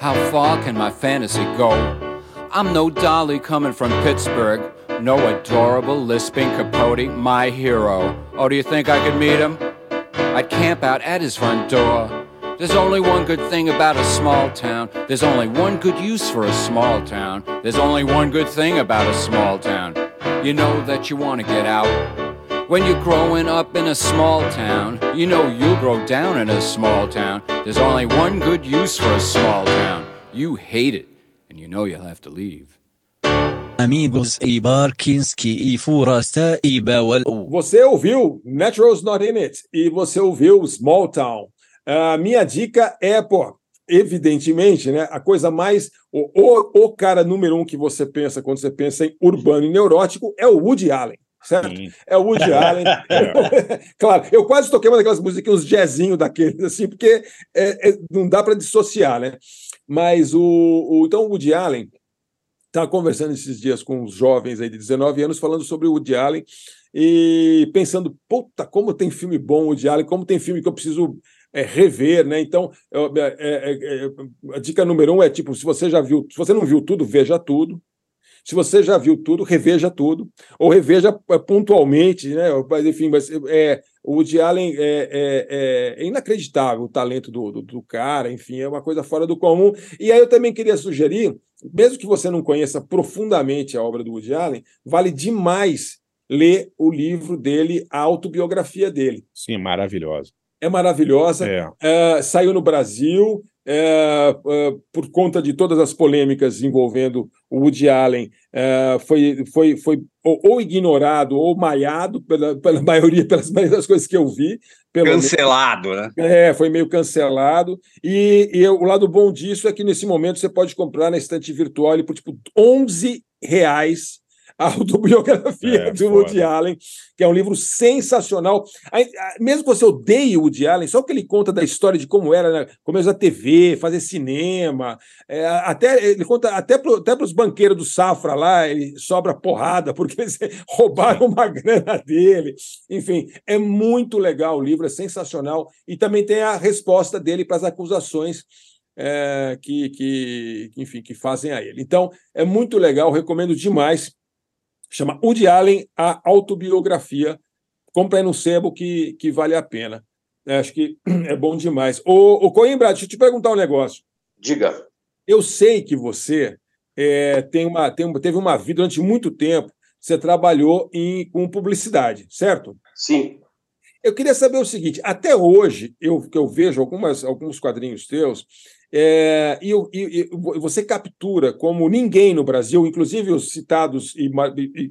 how far can my fantasy go? I'm no dolly coming from Pittsburgh, no adorable lisping Capote, my hero. Oh, do you think I could meet him? I'd camp out at his front door. There's only one good thing about a small town. There's only one good use for a small town. There's only one good thing about a small town. You know that you want to get out. When you're growing up in a small town, you know you'll grow down in a small town. There's only one good use for a small town. You hate it, and you know you'll have to leave. Amigos e Barkinski e Furasta e Bawal. Você ouviu Natural's Not In It e você ouviu Small Town. A minha dica é, pô, evidentemente, né, a coisa mais. O, o, o cara número um que você pensa quando você pensa em urbano e neurótico é o Woody Allen. Certo? Sim. É o Woody Allen. claro, eu quase toquei uma daquelas musiquinhas, uns jazzinhos daqueles, assim, porque é, é, não dá para dissociar, né? Mas o, o então o Woody Allen estava conversando esses dias com os jovens aí de 19 anos, falando sobre o Woody Allen e pensando, puta, como tem filme bom o Woody Allen, como tem filme que eu preciso é, rever, né? Então, eu, é, é, a dica número um é tipo, se você já viu, se você não viu tudo, veja tudo. Se você já viu tudo, reveja tudo, ou reveja pontualmente, né? Mas, enfim, mas, é, o Woody Allen é, é, é, inacreditável o talento do, do, do, cara, enfim, é uma coisa fora do comum. E aí eu também queria sugerir, mesmo que você não conheça profundamente a obra do Woody Allen, vale demais ler o livro dele, a autobiografia dele. Sim, maravilhosa. É maravilhosa. É. saiu no Brasil, é, é, por conta de todas as polêmicas envolvendo o Woody Allen, é, foi, foi, foi ou, ou, ignorado ou maiado pela, pela maioria, pelas maioria das coisas que eu vi. cancelado, meio, né? É, foi meio cancelado. E, e, o lado bom disso é que nesse momento você pode comprar na estante virtual ele por tipo 11 reais a autobiografia é, do Woody Allen, que é um livro sensacional. Mesmo que você odeie o Woody Allen, só que ele conta da história de como era né, começo da TV, fazer cinema, é, até ele conta até para até os banqueiros do Safra lá, ele sobra porrada porque eles roubaram uma grana dele. Enfim, é muito legal o livro, é sensacional e também tem a resposta dele para as acusações é, que, que, enfim, que fazem a ele. Então, é muito legal, recomendo demais chama Woody Allen, a autobiografia. Compre aí no sebo que, que vale a pena. É, acho que é bom demais. Ô, ô Coimbra, deixa eu te perguntar um negócio. Diga. Eu sei que você é, tem uma, tem, teve uma vida durante muito tempo, você trabalhou em, com publicidade, certo? Sim. Eu queria saber o seguinte: até hoje, eu, que eu vejo algumas, alguns quadrinhos teus, é, e, e, e, você captura como ninguém no Brasil, inclusive os citados, e,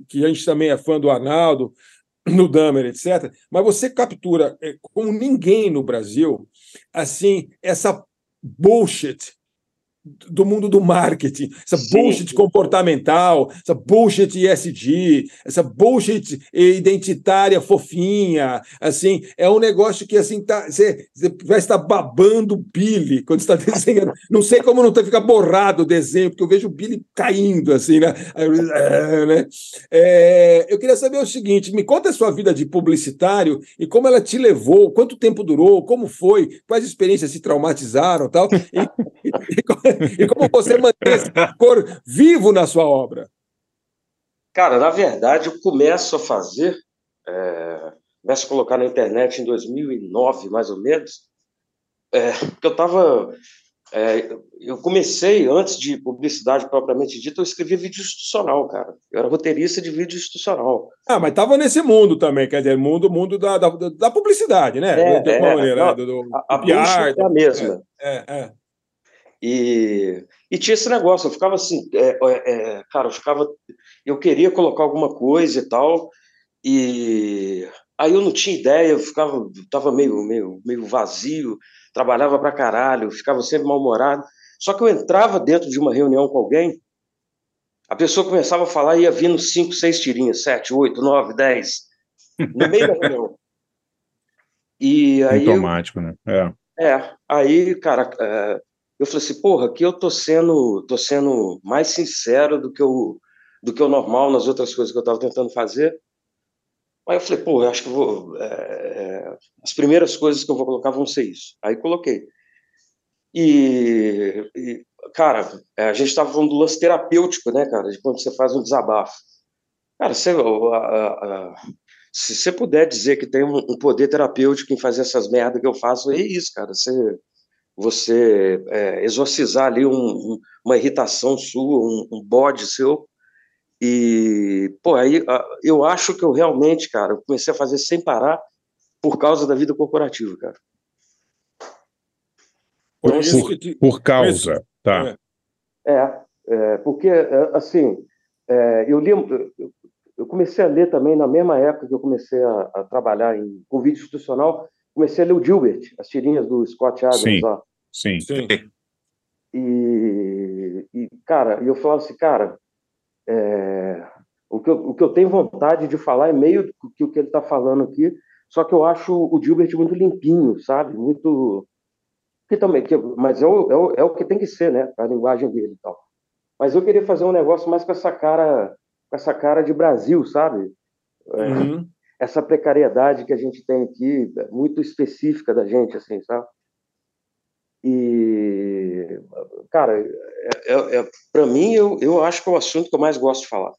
que a gente também é fã do Arnaldo, no Damer, etc., mas você captura é, como ninguém no Brasil, assim, essa bullshit do mundo do marketing, essa Sim. bullshit comportamental, essa bullshit ESG, essa bullshit identitária fofinha, assim, é um negócio que assim tá, você, você vai estar babando o Billy quando está desenhando. Não sei como não tá, fica borrado o desenho, porque eu vejo o Billy caindo assim, né? É, né? É, eu queria saber o seguinte: me conta a sua vida de publicitário e como ela te levou, quanto tempo durou, como foi, quais experiências se traumatizaram tal, e, e, e como você mantém esse cor vivo na sua obra. Cara, na verdade, eu começo a fazer, é, começo a colocar na internet em 2009, mais ou menos, é, porque eu estava. eu comecei, antes de publicidade propriamente dita, eu escrevia vídeo institucional, cara. Eu era roteirista de vídeo institucional. Ah, mas estava nesse mundo também, quer dizer, mundo, mundo da, da, da publicidade, né? É, de alguma é, maneira, não, né? do, do A, a PR, é a mesma. é, é. E, e tinha esse negócio, eu ficava assim, é, é, é, cara, eu ficava, eu queria colocar alguma coisa e tal, e aí eu não tinha ideia, eu ficava, tava meio, meio, meio vazio, trabalhava pra caralho, ficava sempre mal-humorado. Só que eu entrava dentro de uma reunião com alguém, a pessoa começava a falar e ia vindo cinco, seis tirinhas, sete, oito, nove, dez, no meio da reunião. E aí Automático, né? É. é, aí, cara, é, eu falei assim, porra, aqui eu tô sendo, tô sendo mais sincero do que o, do que o normal nas outras coisas que eu tava tentando fazer. Aí eu falei, porra, eu acho que eu vou, é, é, as primeiras coisas que eu vou colocar vão ser isso. Aí coloquei. E, e, cara, é, a gente estava falando do lance terapêutico, né, cara, de quando você faz um desabafo. Cara, você, a- a- a- se você puder dizer que tem um, um poder terapêutico em fazer essas merdas que eu faço, é isso, cara. Você, você é, exorcizar ali um- um- uma irritação sua, um, um bode seu. E, pô, aí a- eu acho que eu realmente, cara, eu comecei a fazer sem parar por causa da vida corporativa, cara. Por Então, assim, te- Por causa, tá. É, é, porque, é, assim, é, eu li, eu, eu comecei a ler também, na mesma época que eu comecei a, a trabalhar em, com vídeo institucional, comecei a ler o Gilbert, as tirinhas do Scott Adams Sim. lá. Sim. Sim. E, e, cara, eu falava assim, cara, é, o, que eu, o que eu tenho vontade de falar é meio do que o que ele está falando aqui, só que eu acho o Gilbert muito limpinho, sabe? Muito. Que também, que, mas é o, é, o, é o que tem que ser, né? A linguagem dele e tal. Mas eu queria fazer um negócio mais com essa cara, com essa cara de Brasil, sabe? É, Uhum. essa precariedade que a gente tem aqui, muito específica da gente, assim, sabe? E, cara, é, é, é, para mim, eu, eu acho que é o assunto que eu mais gosto de falar.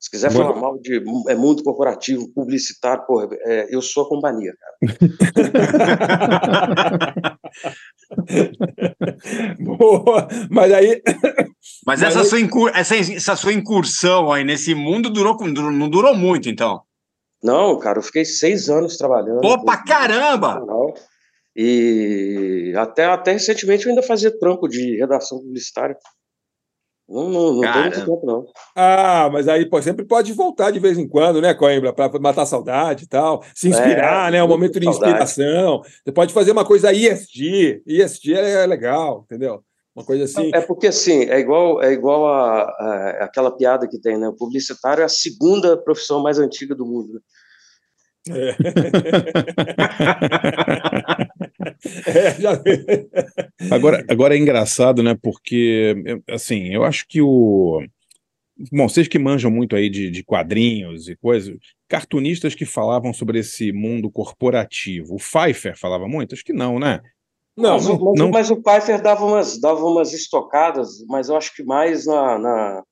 Se quiser falar mal de é, mundo corporativo, publicitário, porra, é, eu sou a companhia, cara. Boa, mas aí Mas Mas essa, aí- sua incur- essa, essa sua incursão aí nesse mundo durou, durou- não durou muito, então. Não, cara, eu fiquei seis anos trabalhando. Pô, pra caramba! E até, até recentemente eu ainda fazia trampo de redação publicitária. Não, não, não tem muito tempo, não. Ah, mas aí pô, sempre pode voltar de vez em quando, né, Coimbra, para matar a saudade e tal, se inspirar, É, né, um momento de saudade. inspiração. Você pode fazer uma coisa ISG, ISG é legal, entendeu? Uma coisa assim. É porque assim, é igual, é igual a, a- aquela piada que tem, né? O publicitário é a segunda profissão mais antiga do mundo. né? É. É, já. Agora, agora é engraçado, né? Porque, eu- assim, eu acho que o. Bom, vocês que manjam muito aí de, de quadrinhos e coisas, cartunistas que falavam sobre esse mundo corporativo. O Pfeiffer falava muito? Acho que não, né? Não, mas, mas, não- mas o Pfeiffer dava umas, dava umas estocadas, mas eu acho que mais na. na-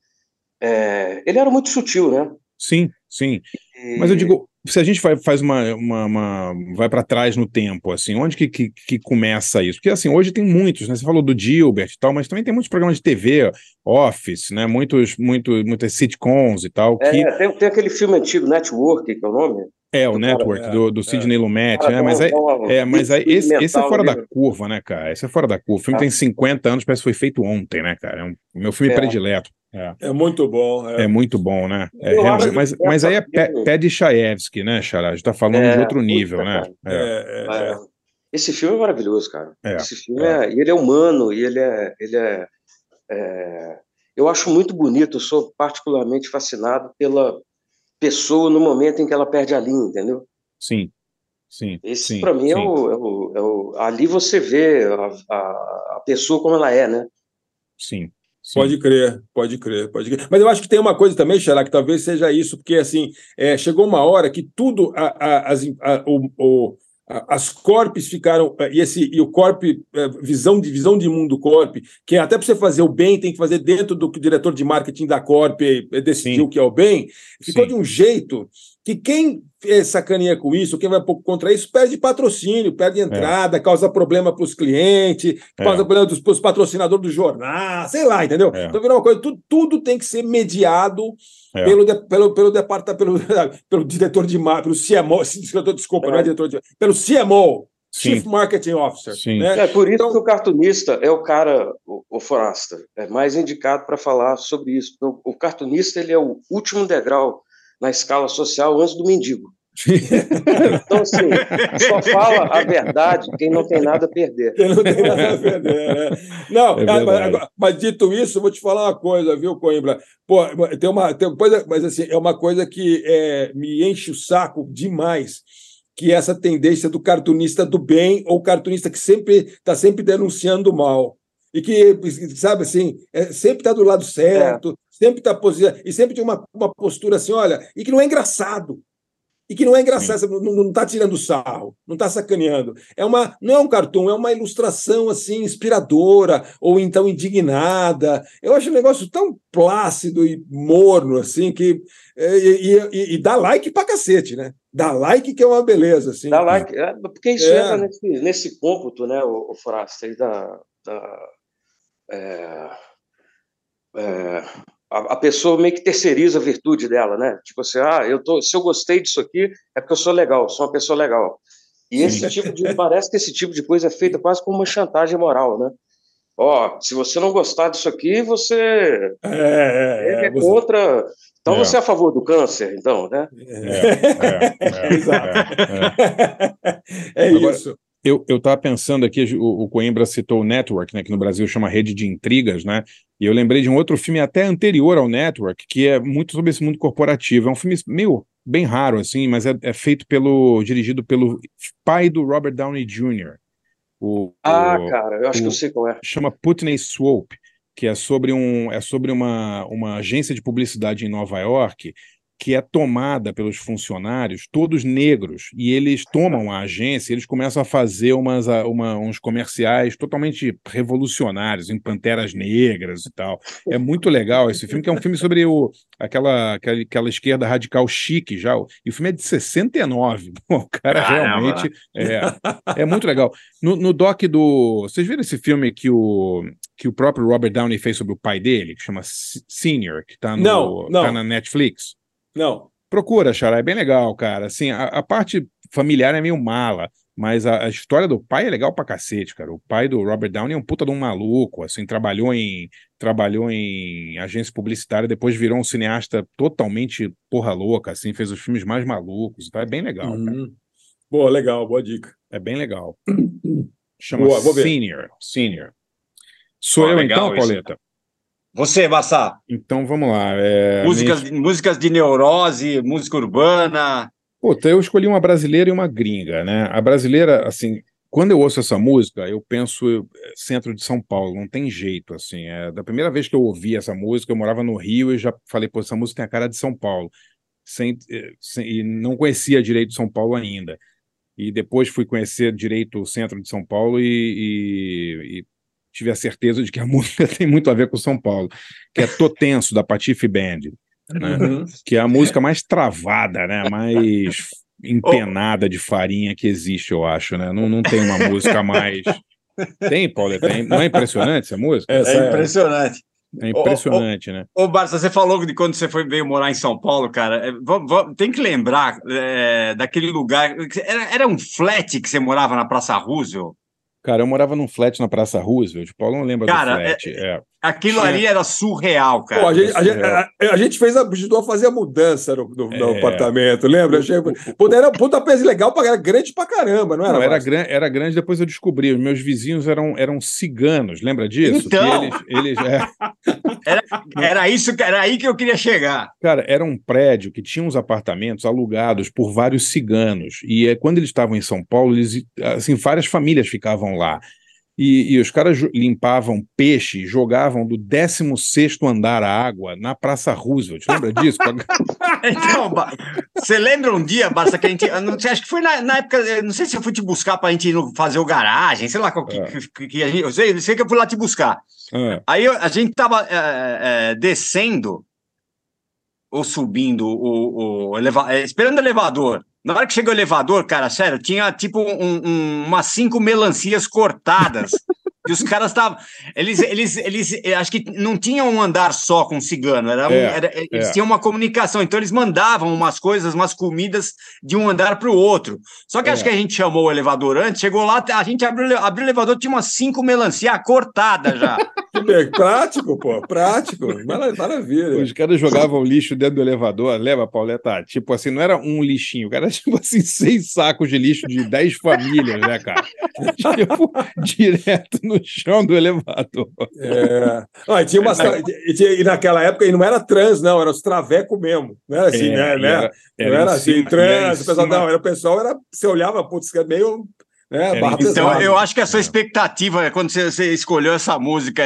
é, ele era muito sutil, né? Sim, sim. E- Mas eu digo, se a gente vai, faz uma, uma, uma- vai para trás no tempo, assim, onde que, que, que começa isso? Porque assim, hoje tem muitos, né? Você falou do Gilbert e tal, mas também tem muitos programas de TV, Office, né? Muitos, muito, muitas sitcoms e tal, que É, tem, tem aquele filme antigo, Network, que é o nome. é o do Network cara, do, do Sidney Lumet, Cara, né? Mas dá uma- é, mas aí esse, esse é fora da ali. curva, né, cara? Esse é fora da curva. O filme Ah. tem 50 anos, parece que foi feito ontem, né, cara? É um, o meu filme É. predileto. É. é muito bom. é. É muito bom, né? É, mas, que mas aí é Pé de Chaevsky, né, Xará? A gente tá falando É, de outro puta, nível, né? É. É, é, É. é. Esse filme é maravilhoso, cara. É, Esse filme é. e ele é humano, e ele é. Ele é, é- eu acho muito bonito, eu sou particularmente fascinado pela pessoa no momento em que ela perde a linha, entendeu? Sim, sim. Esse, pra mim, é sim. o, é o- é o- Ali você vê a, a, a pessoa como ela é, né? Sim. Sim. Pode crer, pode crer, pode crer. Mas eu acho que tem uma coisa também, Xará, que talvez seja isso, porque assim, é, chegou uma hora que tudo, a- a- as, a- o, o- as corpes ficaram, eh, e, esse, e o corp, eh, visão de, visão de mundo corp, que até para você fazer o bem, tem que fazer dentro do que o diretor de marketing da corp eh, decidiu Sim. que é o bem, ficou Sim. de um jeito que quem sacaneia com isso, quem vai pouco contra isso, perde patrocínio, perde entrada, causa problema para os clientes, É. causa problema para os patrocinadores do jornal, sei lá, entendeu? É. Então virou uma coisa, tudo, tudo tem que ser mediado É. pelo, de- pelo, pelo departamento, pelo, pelo diretor de marketing, pelo CMO, diretor, desculpa, É. não é diretor de pelo CMO, Sim. Chief Marketing Officer. Sim. né? É por isso Então- que o cartunista é o cara, o, o Forasta, é mais indicado para falar sobre isso. O, o cartunista ele é o último degrau na escala social antes do mendigo. Então, assim, só fala a verdade quem não tem nada a perder. Que não tem nada a perder, né? Não, É mas, agora- mas dito isso, vou te falar uma coisa, viu, Coimbra? Pô, tem uma, tem coisa, mas assim, é uma coisa que é, me enche o saco demais, que é essa tendência do cartunista do bem ou cartunista que sempre está sempre denunciando o mal. E que, sabe assim, é, sempre está do lado certo, sempre está posicionado, e sempre tem uma, uma postura assim, olha, e que não é engraçado. E que não é engraçado, não está tirando sarro, não está sacaneando. É uma, não é um cartoon, é uma ilustração assim inspiradora ou então indignada. Eu acho um negócio tão plácido e morno assim que é, e, e- e dá like pra cacete, né? Dá like que é uma beleza assim. Dá like, é, porque isso É. entra nesse, nesse cômputo, né, o, o Forasta, da, da é, é, a, a pessoa meio que terceiriza a virtude dela, né? Tipo assim, ah, eu tô, se eu gostei disso aqui é porque eu sou legal, sou uma pessoa legal. E esse tipo de parece que esse tipo de coisa é feita quase como uma chantagem moral, né? Ó, se você não gostar disso aqui, você É, é, é, é você- contra. Então É. você é a favor do câncer, então, né? É, é, Exato. é, é. é Agora- isso. Eu estava pensando aqui, o, o Coimbra citou o Network, né, que no Brasil chama Rede de Intrigas, né? E eu lembrei de um outro filme até anterior ao Network, que é muito sobre esse mundo corporativo. É um filme meio bem raro, assim, mas é, é feito pelo. dirigido pelo pai do Robert Downey Jr. O, Ah, o- cara, eu acho que o- eu sei qual é. chama Putney Swope, que é sobre, um, é sobre uma, uma agência de publicidade em Nova York que é tomada pelos funcionários, todos negros, e eles tomam a agência, eles começam a fazer umas, a- uma- uns comerciais totalmente revolucionários, em Panteras Negras e tal. É muito legal esse filme, que é um filme sobre o, aquela, aquela, aquela esquerda radical chique já. E o filme é de 69. Pô, o cara realmente é, é muito legal. No, no doc do. Vocês viram esse filme que o, que o próprio Robert Downey fez sobre o pai dele, que chama Se- Senior, que tá, no, Não, não. tá na Netflix? Não. Procura, Xará, é bem legal, cara. Assim, a, a parte familiar é meio mala, mas a, a história do pai é legal pra cacete, cara. O pai do Robert Downey é um puta de um maluco, assim, trabalhou em trabalhou em agência publicitária, depois virou um cineasta totalmente porra louca, assim, fez os filmes mais malucos, então é bem legal, cara. Uhum. Boa, legal, boa dica. É bem legal. Chama Boa, vou ver. Senior. Senior. Sou Ah, eu então. Pauleta? Você, Bassá, Então vamos lá. É, músicas, minha- músicas de neurose, música urbana. Puta, eu escolhi uma brasileira e uma gringa, né? A brasileira, assim, quando eu ouço essa música, eu penso eh, centro de São Paulo, não tem jeito, assim. É, da primeira vez que eu ouvi essa música, eu morava no Rio e já falei, pô, essa música tem a cara de São Paulo. Sem, eh, sem- e não conhecia direito São Paulo ainda. E depois fui conhecer direito o centro de São Paulo e, e- e tive a certeza de que a música tem muito a ver com São Paulo, que é Tô Tenso, da Patife Band né? Uhum. que é a música mais travada, né? Mais empenada de farinha que existe, eu acho, né? Não, não tem uma música mais. Tem, Paulo? Tem. Não é impressionante essa música? Essa É é- impressionante. É impressionante, né? Ô, Barça, você falou de quando você foi veio morar em São Paulo, cara. É, tem que lembrar é, daquele lugar. Era, era um flat que você morava na Praça Roosevelt? Cara, eu morava num flat na Praça Roosevelt. Paulo não lembra Cara, do flat. É, Aquilo ali era surreal, cara. Pô, a, gente, a, gente, a- a gente fez a, ajudou a fazer a mudança no, no- no É. apartamento, lembra? Achei, puta, era um puta peso legal, era grande pra caramba, não era? Não, era, gran, era grande, depois eu descobri. Os meus vizinhos eram, eram ciganos, lembra disso? Que Então. eles, eles, é, Era isso, que- era aí que eu queria chegar. Cara, era um prédio que tinha uns apartamentos alugados por vários ciganos. E é, quando eles estavam em São Paulo, eles, assim, várias famílias ficavam lá. E, e os caras limpavam peixe, jogavam do 16º andar a água na Praça Roosevelt. Lembra disso? Então, você lembra um dia, Barça, que a gente. Não sei, acho que foi na, na época. Não sei se eu fui te buscar pra gente ir no- fazer o garagem, sei lá qual que, É. que- que a gente. Eu sei, eu sei que eu fui lá te buscar. Ah, Aí a gente tava é, é, descendo ou subindo o, o eleva- é, esperando o elevador. Na hora que chegou o elevador, cara, sério, tinha tipo um- um- umas cinco melancias cortadas. e os caras estavam. Eles, eles, eles eh, acho que não tinham um andar só com cigano, era, um- É, era- eles é. tinham uma comunicação, então eles mandavam umas coisas, umas comidas de um andar para o outro. Só que É. acho que a gente chamou o elevador antes, chegou lá, a gente abriu, abriu o elevador, tinha umas cinco melancias cortadas já. Prático, pô, prático. Mara- Maravilha. os caras jogavam lixo dentro do elevador, leva, Pauleta? Tipo assim, não era um lixinho, o cara era tipo assim, seis sacos de lixo de dez famílias, né, cara? Tipo, direto no chão do elevador. É. Ah, e, tinha umas, e, naquela época e não era trans, não, era os traveco mesmo. Não era assim, É, né? né? era- não era assim, cima- trans, o pessoal, não, era o pessoal, era, você olhava, putz, que é em- Então, pesada. eu acho que a sua expectativa, quando você, você escolheu essa música,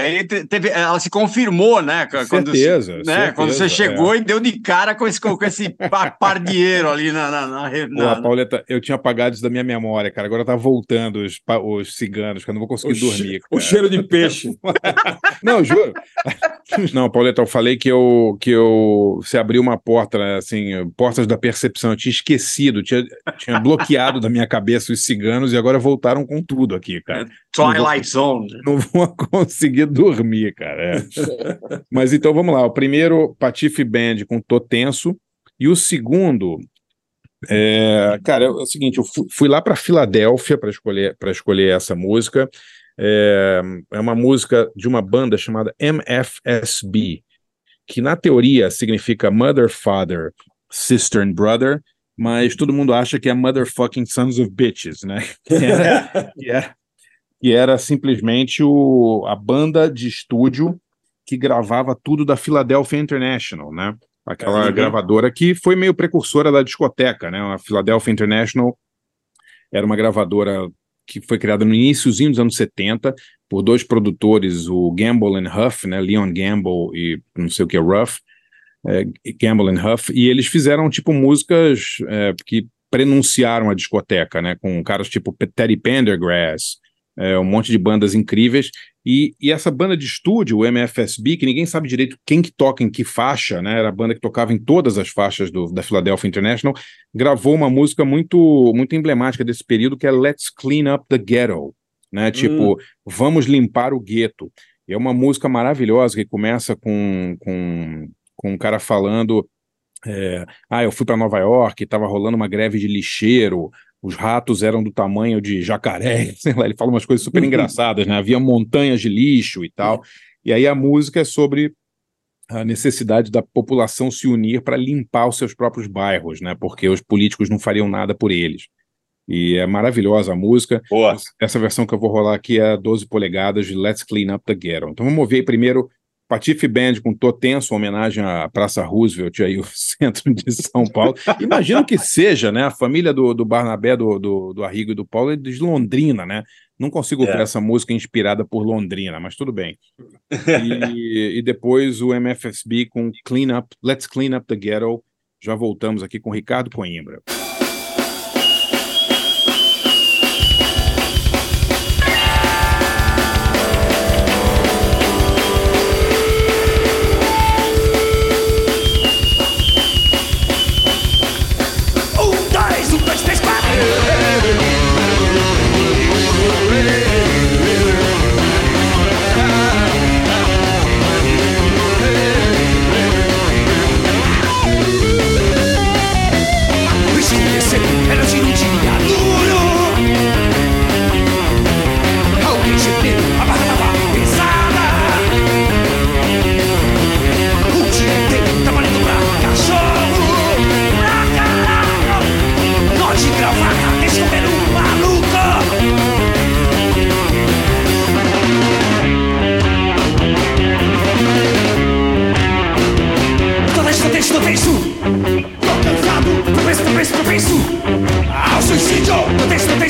teve, ela se confirmou, né? Quando, Certeza, né? certeza, quando você é. chegou e deu de cara com esse, com esse pa- pardieiro ali na. na, na, re- Pô, na- Pauleta, eu tinha apagado isso da minha memória, cara. Agora tá voltando os, os ciganos, que eu não vou conseguir o, che- dormir. o cheiro de peixe. Não, juro. Não, Pauleta, eu falei que eu que eu você abriu uma porta, né, assim, portas da percepção. Eu tinha esquecido, tinha, tinha bloqueado da minha cabeça os ciganos e agora voltaram com tudo aqui, cara. Twilight Zone. Não vou conseguir dormir, cara. é. Mas então vamos lá. O primeiro, Patife Band com Tô Tenso. E o segundo, é, cara, é o seguinte: eu fu- fui lá para Filadélfia para escolher, para escolher essa música. É, é uma música de uma banda chamada MFSB, que na teoria significa Mother, Father, Sister and Brother, mas todo mundo acha que é Motherfucking Sons of Bitches, né? Que era, que era, que era simplesmente o, a banda de estúdio que gravava tudo da Philadelphia International, né? Aquela Uhum. gravadora que foi meio precursora da discoteca, né? A Philadelphia International era uma gravadora que foi criada no iníciozinho dos anos 70 por dois produtores, o Gamble and Huff, né? Leon Gamble e não sei o que, Ruff, é, Gamble and Huff, e eles fizeram tipo músicas é, que prenunciaram a discoteca, né? Com caras tipo Teddy Pendergrass, é, um monte de bandas incríveis. E, e essa banda de estúdio, o MFSB, que ninguém sabe direito quem que toca em que faixa, né? Era a banda que tocava em todas as faixas do, da Philadelphia International, gravou uma música muito, muito emblemática desse período, que é Let's Clean Up the Ghetto, né? Tipo, vamos limpar o gueto. E é uma música maravilhosa que começa com, com, com um cara falando. é, ah, eu fui para Nova York, estava rolando uma greve de lixeiro, os ratos eram do tamanho de jacaré, sei lá, ele fala umas coisas super engraçadas, né? Havia montanhas de lixo e tal. E aí a música é sobre a necessidade da população se unir para limpar os seus próprios bairros, né? Porque os políticos não fariam nada por eles. E é maravilhosa a música. Boa. Essa versão que eu vou rolar aqui é 12 polegadas de Let's Clean Up the Ghetto. Então vamos ouvir primeiro Patife Band com Tô Tenso, homenagem à Praça Roosevelt, aí o centro de São Paulo. Imagino que seja, né? A família do, do Barnabé, do, do, do Arrigo e do Paulo é de Londrina, né? Não consigo ver É. essa música inspirada por Londrina, mas tudo bem. E, e depois o MFSB com Clean Up, Let's Clean Up the Ghetto. Já voltamos aqui com Ricardo Coimbra.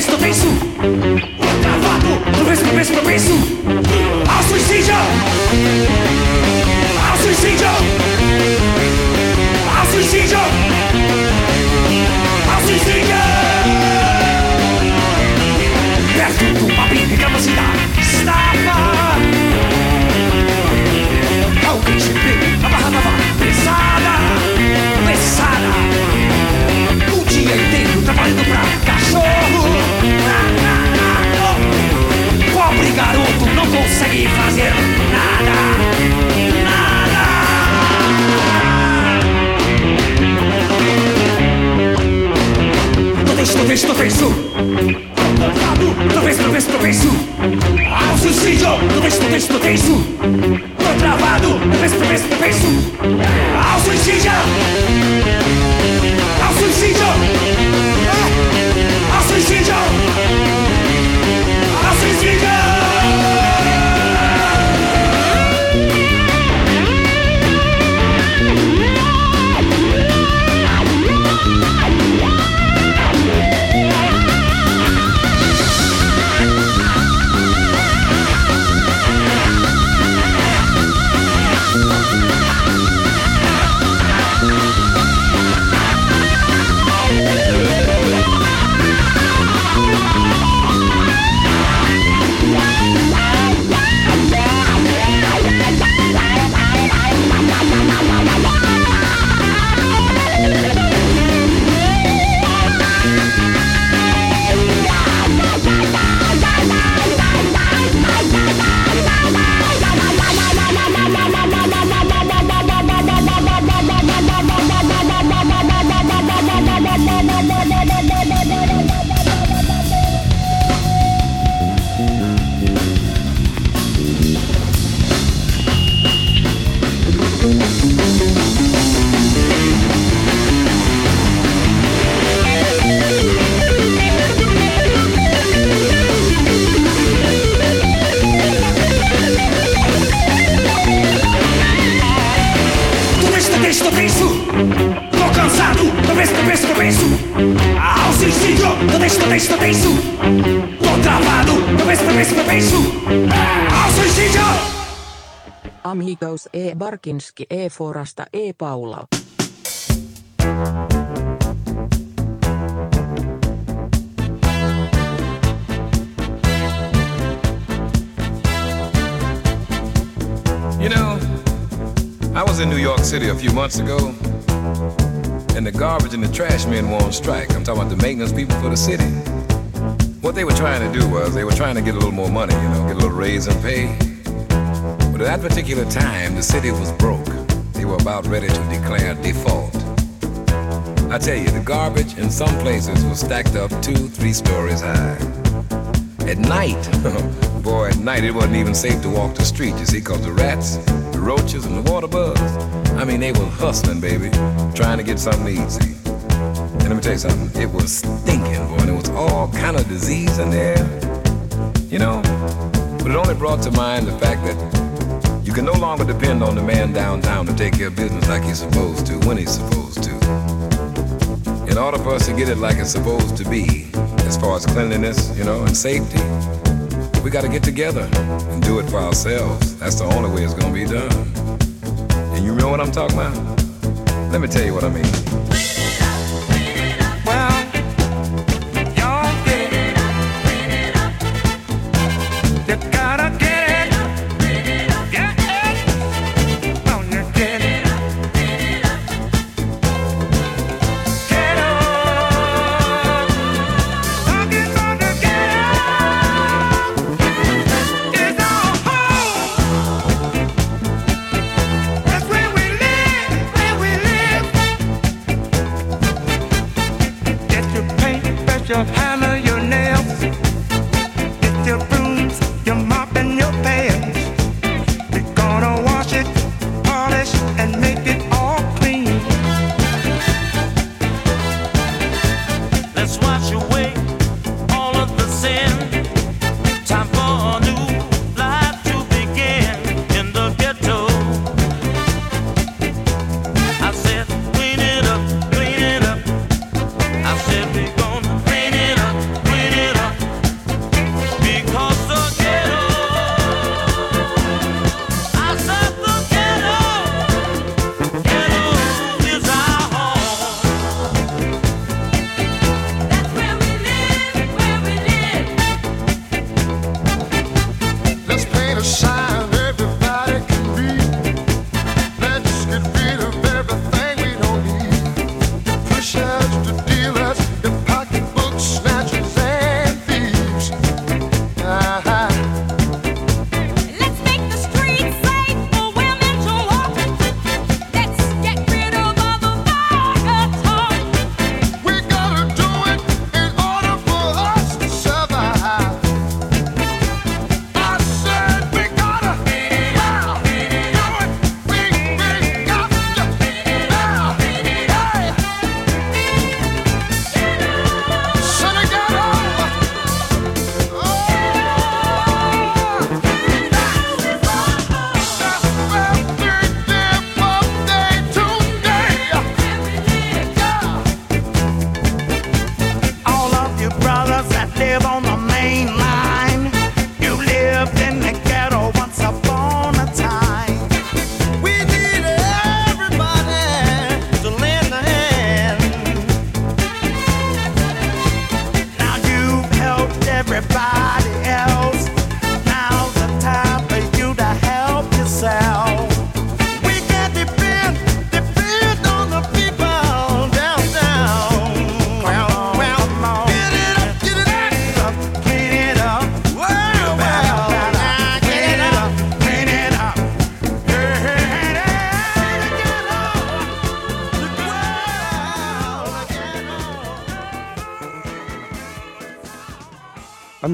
Propenso, propenso, propenso Tô travado, propenso, propenso, propenso Ao suicídio fazer nada Nada Tô tenso, tô tenso, tô tenso Ao suicídio. Tenso, tô tenso, tô travado. Tenso, tô tenso Ao suicídio. Ao suicídio Amigos E. Barkinski E. Forasta E. Paula. You know, I was in New York City a few months ago, and the garbage and the trash men were on strike. I'm talking about the maintenance people for the city. What they were trying to do was they were trying to get a little more money, you know, get a little raise in pay. But at that particular time, the city was broke. They were about ready to declare default. I tell you, the garbage in some places was stacked up two, three stories high. At night, boy, at night it wasn't even safe to walk the street, you see, because the rats, the roaches, and the water bugs, I mean, they were hustling, baby, trying to get something easy. And let me tell you something, it was stinking, boy, and there was all kind of disease in there, you know. But it only brought to mind the fact that can no longer depend on the man downtown to take care of business like he's supposed to, when he's supposed to. In order for us to get it like it's supposed to be, as far as cleanliness, you know, and safety, we got to get together and do it for ourselves. That's the only way it's going to be done. And you know what I'm talking about? Let me tell you what I mean.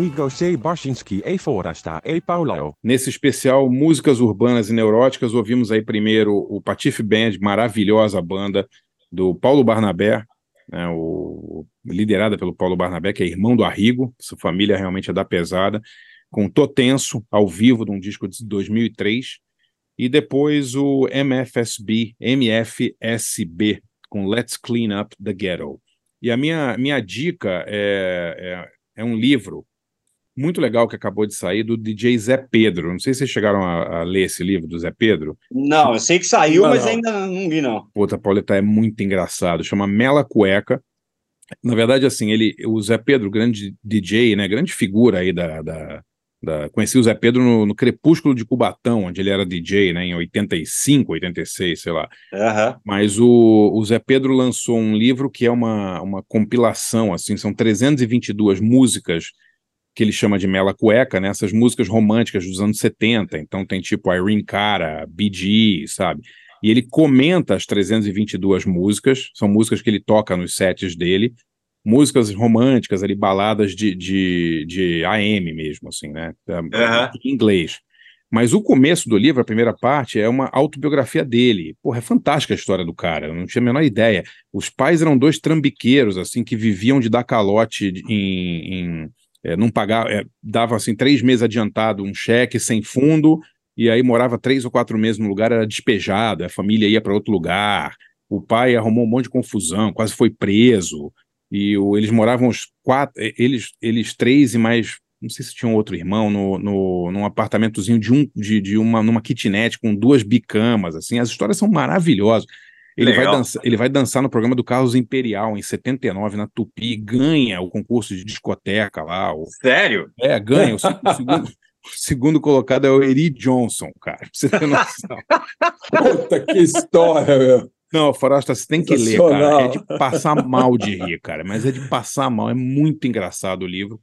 Amigos e Barchinski e Forasta e Paulo. Nesse especial Músicas Urbanas e Neuróticas, ouvimos aí primeiro o Patife Band, maravilhosa banda do Paulo Barnabé, né, o, liderada pelo Paulo Barnabé, que é irmão do Arrigo, sua família realmente é da pesada, com Tô Tenso, ao vivo, de um disco de 2003, e depois o MFSB, MFSB, com Let's Clean Up the Ghetto. E a minha, minha dica é, é, é um livro muito legal que acabou de sair do DJ Zé Pedro. Não sei se vocês chegaram a, a ler esse livro do Zé Pedro. Não, eu sei que saiu, não, mas não. ainda não vi, não. Puta, Pauleta, é muito engraçado. Chama Mela Cueca. Na verdade, assim, ele, o Zé Pedro, grande DJ, né, grande figura aí da, da, da conheci o Zé Pedro no, no, Crepúsculo de Cubatão, onde ele era DJ, né, em 85, 86, sei lá. Uhum. Mas o, o Zé Pedro lançou um livro que é uma, uma compilação, assim, são 322 músicas que ele chama de mela cueca, né? Essas músicas românticas dos anos 70. Então tem tipo Irene Cara, Gees, sabe? E ele comenta as 322 músicas, são músicas que ele toca nos sets dele, músicas românticas ali, baladas de, de, de AM mesmo, assim, né? Uhum. Em inglês. Mas o começo do livro, a primeira parte, é uma autobiografia dele. Porra, é fantástica a história do cara, eu não tinha a menor ideia. Os pais eram dois trambiqueiros, assim, que viviam de dar calote em, em é, não pagava, é, dava assim três meses adiantado um cheque sem fundo, e aí morava três ou quatro meses no lugar, era despejado, a família ia para outro lugar, o pai arrumou um monte de confusão, quase foi preso, e o, eles moravam os quatro, eles, eles três e mais, não sei se tinha um outro irmão, no, no, num apartamentozinho de, um, de, de uma, numa kitnet com duas bicamas, assim, as histórias são maravilhosas. Ele vai, dançar, ele vai dançar no programa do Carlos Imperial em 79, na Tupi, ganha o concurso de discoteca lá. O... Sério? É, ganha. O, o, segundo, o segundo, colocado é o Eri Johnson, cara, pra você ter noção. Puta que história, meu. Não, Forasta, você tem que ler, cara. É de passar mal de rir, cara. Mas é de passar mal. É muito engraçado o livro.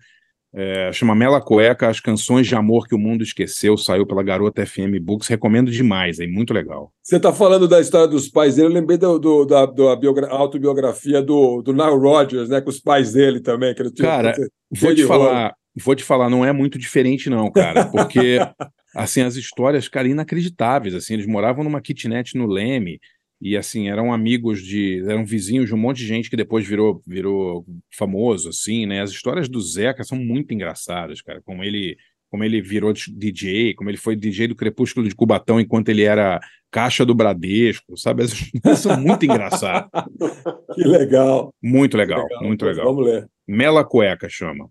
É, chama Mela Cueca, As Canções de Amor que o Mundo Esqueceu, saiu pela Garota FM Books, recomendo demais, é muito legal. Você está falando da história dos pais dele, eu lembrei do, do da, da autobiografia do, do Nile Rodgers, né, com os pais dele também. Que ele tinha, cara, vou te falar, vou te falar, não é muito diferente não, cara, porque assim, as histórias, cara, inacreditáveis, assim, eles moravam numa kitnet no Leme, e assim eram amigos de eram vizinhos de um monte de gente que depois virou virou famoso assim né? As histórias do Zeca são muito engraçadas cara. Como ele como ele virou DJ como ele foi DJ do Crepúsculo de Cubatão enquanto ele era caixa do Bradesco sabe? As histórias são muito engraçadas. Que legal. Muito legal, legal. muito legal. vamos ler. Mela Cueca chama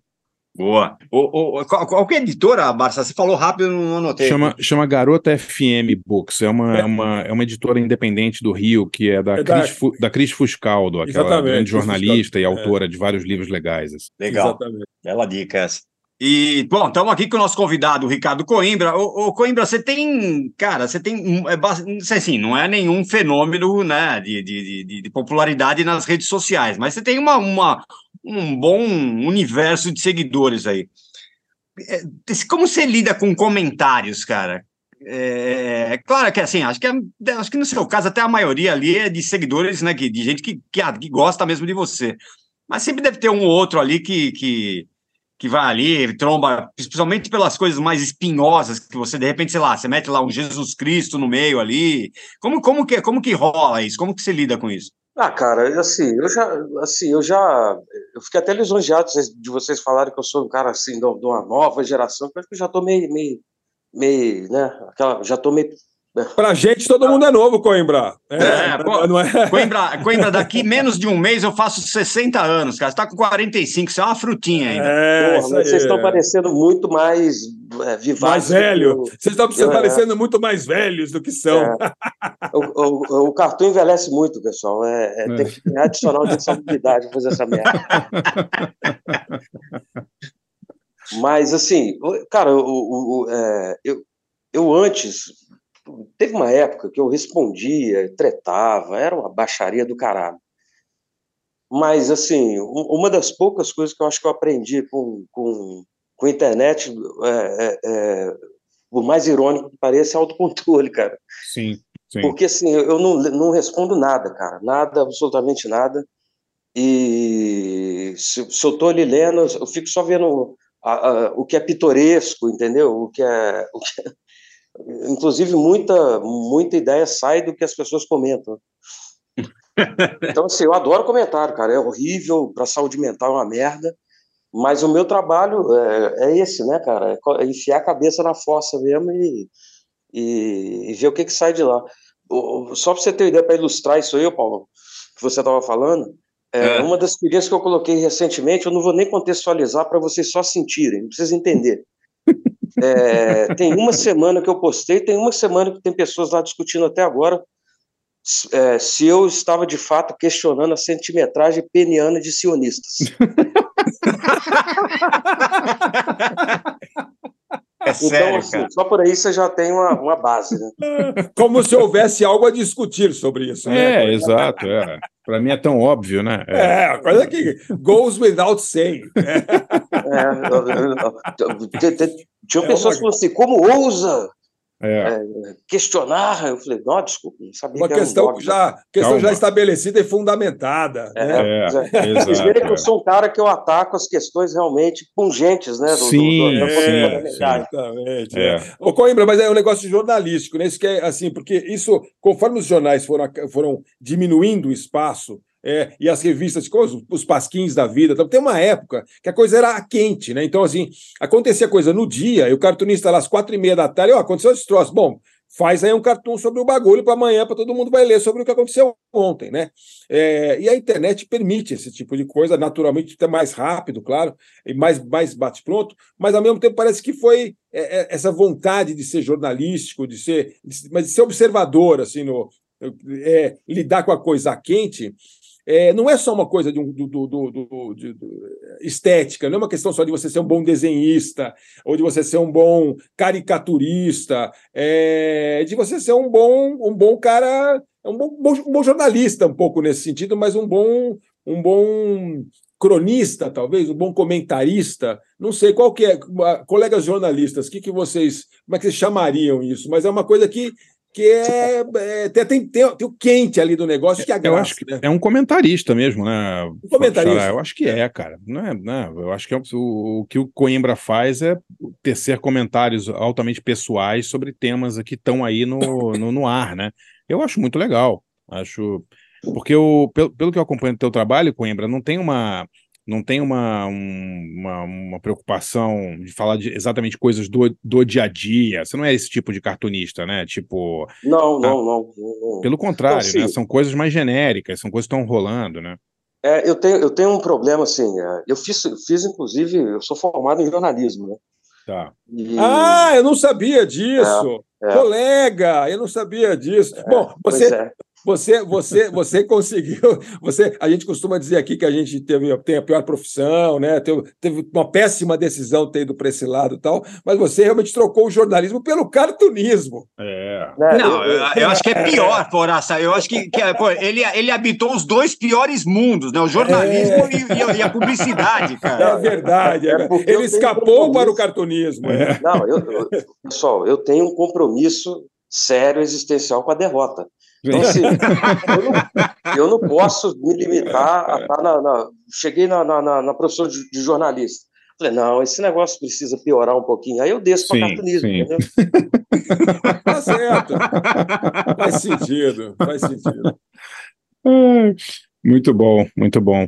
Boa. O, o, qual, qual que é a editora, Barça? Você falou rápido, não anotei. Chama, chama Garota FM Books. É uma, é. uma, é uma editora independente do Rio, que é da, é Cris, da... da Cris Fuscaldo, aquela Exatamente, grande jornalista e autora é. de vários livros legais. Assim. Legal. Exatamente. Bela dica essa. E, bom, estamos aqui com o nosso convidado, o Ricardo Coimbra. Ô, Coimbra, você tem, cara, você tem, é, assim, não é nenhum fenômeno, né, de, de, de, de popularidade nas redes sociais, mas você tem uma, uma, um bom universo de seguidores aí. É, como você lida com comentários, cara? É, é, claro que assim, acho que, é, acho que no seu caso até a maioria ali é de seguidores, né, de gente que, que, que gosta mesmo de você. Mas sempre deve ter um ou outro ali que, que, que vai ali, tromba, principalmente pelas coisas mais espinhosas que você, de repente, sei lá, você mete lá um Jesus Cristo no meio ali. Como, como, que, como que rola isso? Como que você lida com isso? Ah, cara, assim, eu já, assim, eu já, eu fiquei até lisonjeado de vocês falarem que eu sou um cara assim de uma nova geração, porque eu já tô meio, meio, meio, né, aquela, já tô meio Pra gente, todo mundo é novo, Coimbra. É, é, pô, não é? Coimbra, Coimbra, daqui menos de um mês eu faço 60 anos, cara. Você tá com 45, você é uma frutinha ainda. É, Porra, vocês estão parecendo muito mais é, vivazes. Mais velho. Vocês estão é. parecendo muito mais velhos do que são. É. O, o, o, cartão envelhece muito, pessoal. É, é, tem que adicionar de saudade fazer essa merda. Mas, assim, cara, o, o, eu, eu antes teve uma época que eu respondia, tretava, era uma baixaria do caralho. Mas, assim, uma das poucas coisas que eu acho que eu aprendi com, com, com a internet, é, é, é, por mais irônico que pareça, é autocontrole, cara. Sim, sim. Porque, assim, eu não, não respondo nada, cara, nada, absolutamente nada. E se, se eu estou ali lendo, eu fico só vendo a, a, o que é pitoresco, entendeu? O que é, o que é... Inclusive, muita, muita ideia sai do que as pessoas comentam. Então, assim, eu adoro comentário, cara. É horrível, para saúde mental é uma merda. Mas o meu trabalho é, é esse, né, cara? É enfiar a cabeça na fossa mesmo e, e, e ver o que, que sai de lá. Só para você ter ideia, para ilustrar isso aí, Paulo, que você estava falando, é, é. uma das experiências que eu coloquei recentemente, eu não vou nem contextualizar para vocês só sentirem, não precisa entender. É, tem uma semana que eu postei, tem uma semana que tem pessoas lá discutindo até agora é, se eu estava de fato questionando a centimetragem peniana de sionistas. É então, sério, assim, só por aí você já tem uma, uma base, né? Como se houvesse algo a discutir sobre isso. Né? É, exato. É. Para mim é tão óbvio, né? É, é a coisa que goes without saying. É, tinha é pessoas que falaram assim, como ousa é. É, questionar, eu falei, não, desculpa, não sabia Uma que questão, um já, questão já estabelecida e fundamentada. É, né? é, Vocês verem que eu sou um cara que eu ataco as questões realmente pungentes, né? Do, sim, do, do, é, exatamente. É. Ô, Coimbra, mas é um negócio jornalístico, né? Isso que é assim, porque isso, conforme os jornais foram, foram diminuindo o espaço é, e as revistas, os, os pasquins da vida. Então, tem uma época que a coisa era quente, né? Então, assim, acontecia coisa no dia, e o cartunista lá às quatro e meia da tarde, ó, oh, aconteceu esse troço. Bom, faz aí um cartoon sobre o bagulho para amanhã, para todo mundo vai ler sobre o que aconteceu ontem, né? É, e a internet permite esse tipo de coisa, naturalmente, até mais rápido, claro, e mais, mais bate-pronto, mas ao mesmo tempo parece que foi é, é, essa vontade de ser jornalístico, de ser, de, mas de ser observador, assim, no, é, lidar com a coisa quente, é, não é só uma coisa de um, do, do, do, de, estética, não é uma questão só de você ser um bom desenhista ou de você ser um bom caricaturista, é de você ser um bom, um bom cara, um bom, um bom jornalista, um pouco nesse sentido, mas um bom, um bom cronista, talvez, um bom comentarista, não sei qual que é, colegas jornalistas, que que vocês, como é que vocês chamariam isso? Mas é uma coisa que que é, é tem, tem, tem, o quente ali do negócio que é graça, Eu acho que né? é um comentarista mesmo, né? Um comentarista. Eu acho que é, cara. Não é, não, é, eu acho que é, o, o que o Coimbra faz é tecer comentários altamente pessoais sobre temas que estão aí no, no, no, ar, né? Eu acho muito legal. Acho. Porque eu, pelo, pelo que eu acompanho do teu trabalho, Coimbra, não tem uma não tem uma, um, uma, uma, preocupação de falar de exatamente coisas do, do dia a dia. Você não é esse tipo de cartunista, né? Tipo. Não, não, não. não. Pelo contrário, então, né? São coisas mais genéricas, são coisas que estão rolando, né? É, eu tenho, eu tenho um problema, assim. É, eu fiz, fiz, inclusive, eu sou formado em jornalismo, né? Tá. E... Ah, eu não sabia disso. É, é. Colega, eu não sabia disso. É, Bom, você, é. Você, você, você conseguiu. Você, a gente costuma dizer aqui que a gente teve, tem a pior profissão, né? Teve, teve uma péssima decisão ter ido para esse lado e tal, mas você realmente trocou o jornalismo pelo cartunismo. É. Não, eu, eu acho que é pior, Foraça. Eu acho que, que pô, ele, ele habitou os dois piores mundos, né? O jornalismo é. e, e, a publicidade, cara. É verdade. É, é ele escapou para o cartunismo. É. Não, eu, eu, pessoal, eu tenho um compromisso sério existencial com a derrota. Então, assim, eu, não, eu, não, posso me limitar a estar na. na cheguei na, na, na profissão de, de, jornalista. Falei, não, esse negócio precisa piorar um pouquinho. Aí eu desço para cartunismo, sim. entendeu? tá certo. Faz sentido, faz sentido. Muito bom, muito bom.